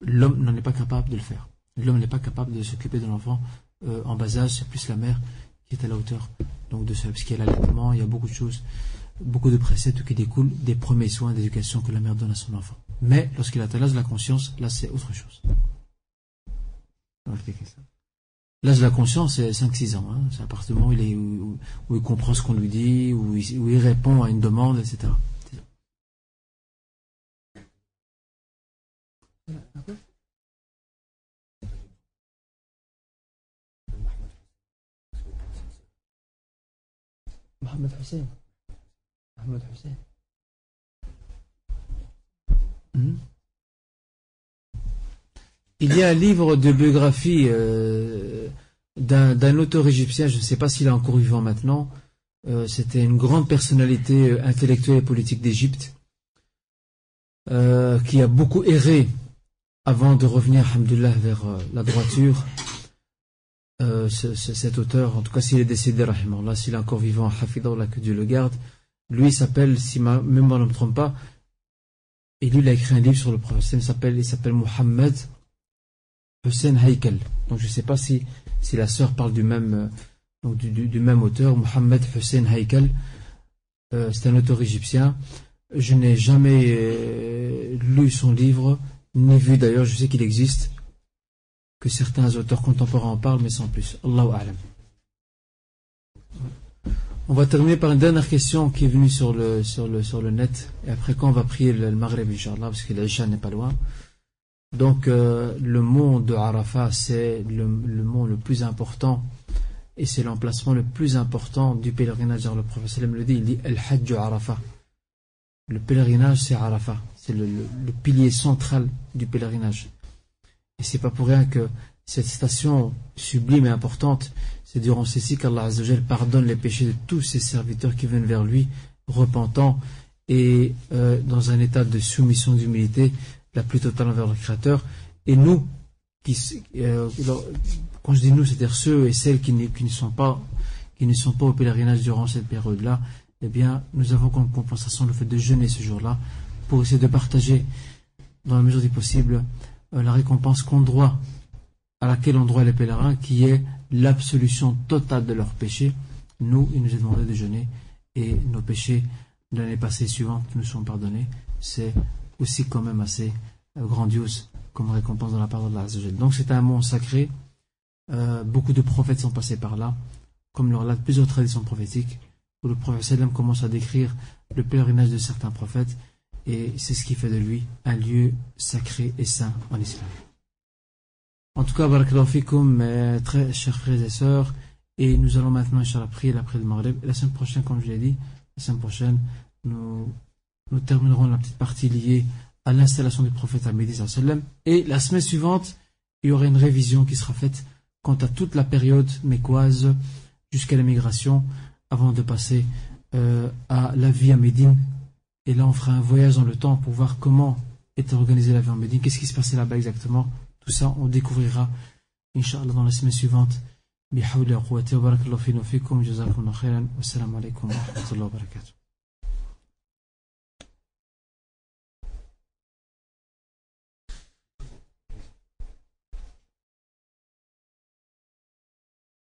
L'homme n'en est pas capable de le faire. L'homme n'est pas capable de s'occuper de l'enfant euh, en bas âge, c'est plus la mère qui est à la hauteur. Donc de ça, parce qu'il y a l'allaitement, il y a beaucoup de choses beaucoup de préceptes qui découlent des premiers soins d'éducation que la mère donne à son enfant. Mais lorsqu'il atteint l'âge de la conscience, là c'est autre chose. L'âge de la conscience, c'est 5-6 ans. Hein. C'est à où il, comprend ce qu'on lui dit, où il, répond à une demande, etc. Hmm? Il y a un livre de biographie euh, d'un auteur égyptien, je ne sais pas s'il est encore vivant maintenant. Euh, c'était une grande personnalité euh, intellectuelle et politique d'Égypte qui a beaucoup erré avant de revenir, alhamdulillah, vers la droiture. Cet auteur, en tout cas s'il est décédé, là, s'il est encore vivant, là, que Dieu le garde, lui s'appelle, si ma mémoire ne me trompe pas, et lui il a écrit un livre sur le prophète, il s'appelle, il s'appelle Mohammed Hussein Haïkel. Donc je ne sais pas si, si la sœur parle du même, euh, du, même auteur, Mohammed Hussein Haïkel. Euh, c'est un auteur égyptien. Je n'ai jamais euh, lu son livre, ni vu d'ailleurs, je sais qu'il existe, que certains auteurs contemporains en parlent, mais sans plus. Allahu A'lam. On va terminer par une dernière question qui est venue sur le, sur le, sur le net. Et après, quand on va prier le, Maghreb, Inch'Allah, parce que l'Aïcha n'est pas loin. Donc, euh, le mont de Arafat, c'est le, le mont le plus important et c'est l'emplacement le plus important du pèlerinage. le prophète le dit, il dit El Arafat. Le pèlerinage, c'est Arafat. C'est le, le, pilier central du pèlerinage. Et c'est pas pour rien que cette station sublime et importante, c'est durant ceci qu'Allah Azzawajal pardonne les péchés de tous ses serviteurs qui viennent vers lui, repentants et euh, dans un état de soumission, d'humilité la plus totale envers le Créateur. Et nous, qui, euh, quand je dis nous, c'est-à-dire ceux et celles qui, qui, ne sont pas, qui ne sont pas au pèlerinage durant cette période-là, eh bien, nous avons comme compensation le fait de jeûner ce jour-là pour essayer de partager, dans la mesure du possible, la récompense qu'on doit à laquelle on droit les pèlerins, qui est l'absolution totale de leurs péchés. Nous, il nous est demandé de jeûner et nos péchés de l'année passée suivante nous sont pardonnés. C'est aussi quand même assez euh, grandiose comme récompense dans la parole de la Donc c'est un monde sacré. Euh, beaucoup de prophètes sont passés par là, comme le relatent plusieurs traditions prophétiques, où le prophète commence à décrire le pèlerinage de certains prophètes, et c'est ce qui fait de lui un lieu sacré et saint en islam. En tout cas, barakallahu mes très chers frères et sœurs, et nous allons maintenant, la prier l'après le Maghreb. La semaine prochaine, comme je l'ai dit, la semaine prochaine, nous, nous terminerons la petite partie liée à l'installation du prophète à sallam. Et la semaine suivante, il y aura une révision qui sera faite quant à toute la période mécoise jusqu'à l'émigration, avant de passer euh, à la vie à Médine. Et là, on fera un voyage dans le temps pour voir comment est organisée la vie en Médine, qu'est-ce qui se passait là-bas exactement. Tout ça, on découvrira, Inch'Allah, dans la semaine suivante. بحول قوتي وبارك الله فينا وفيكم جزاكم الله خيرا والسلام عليكم ورحمة الله وبركاته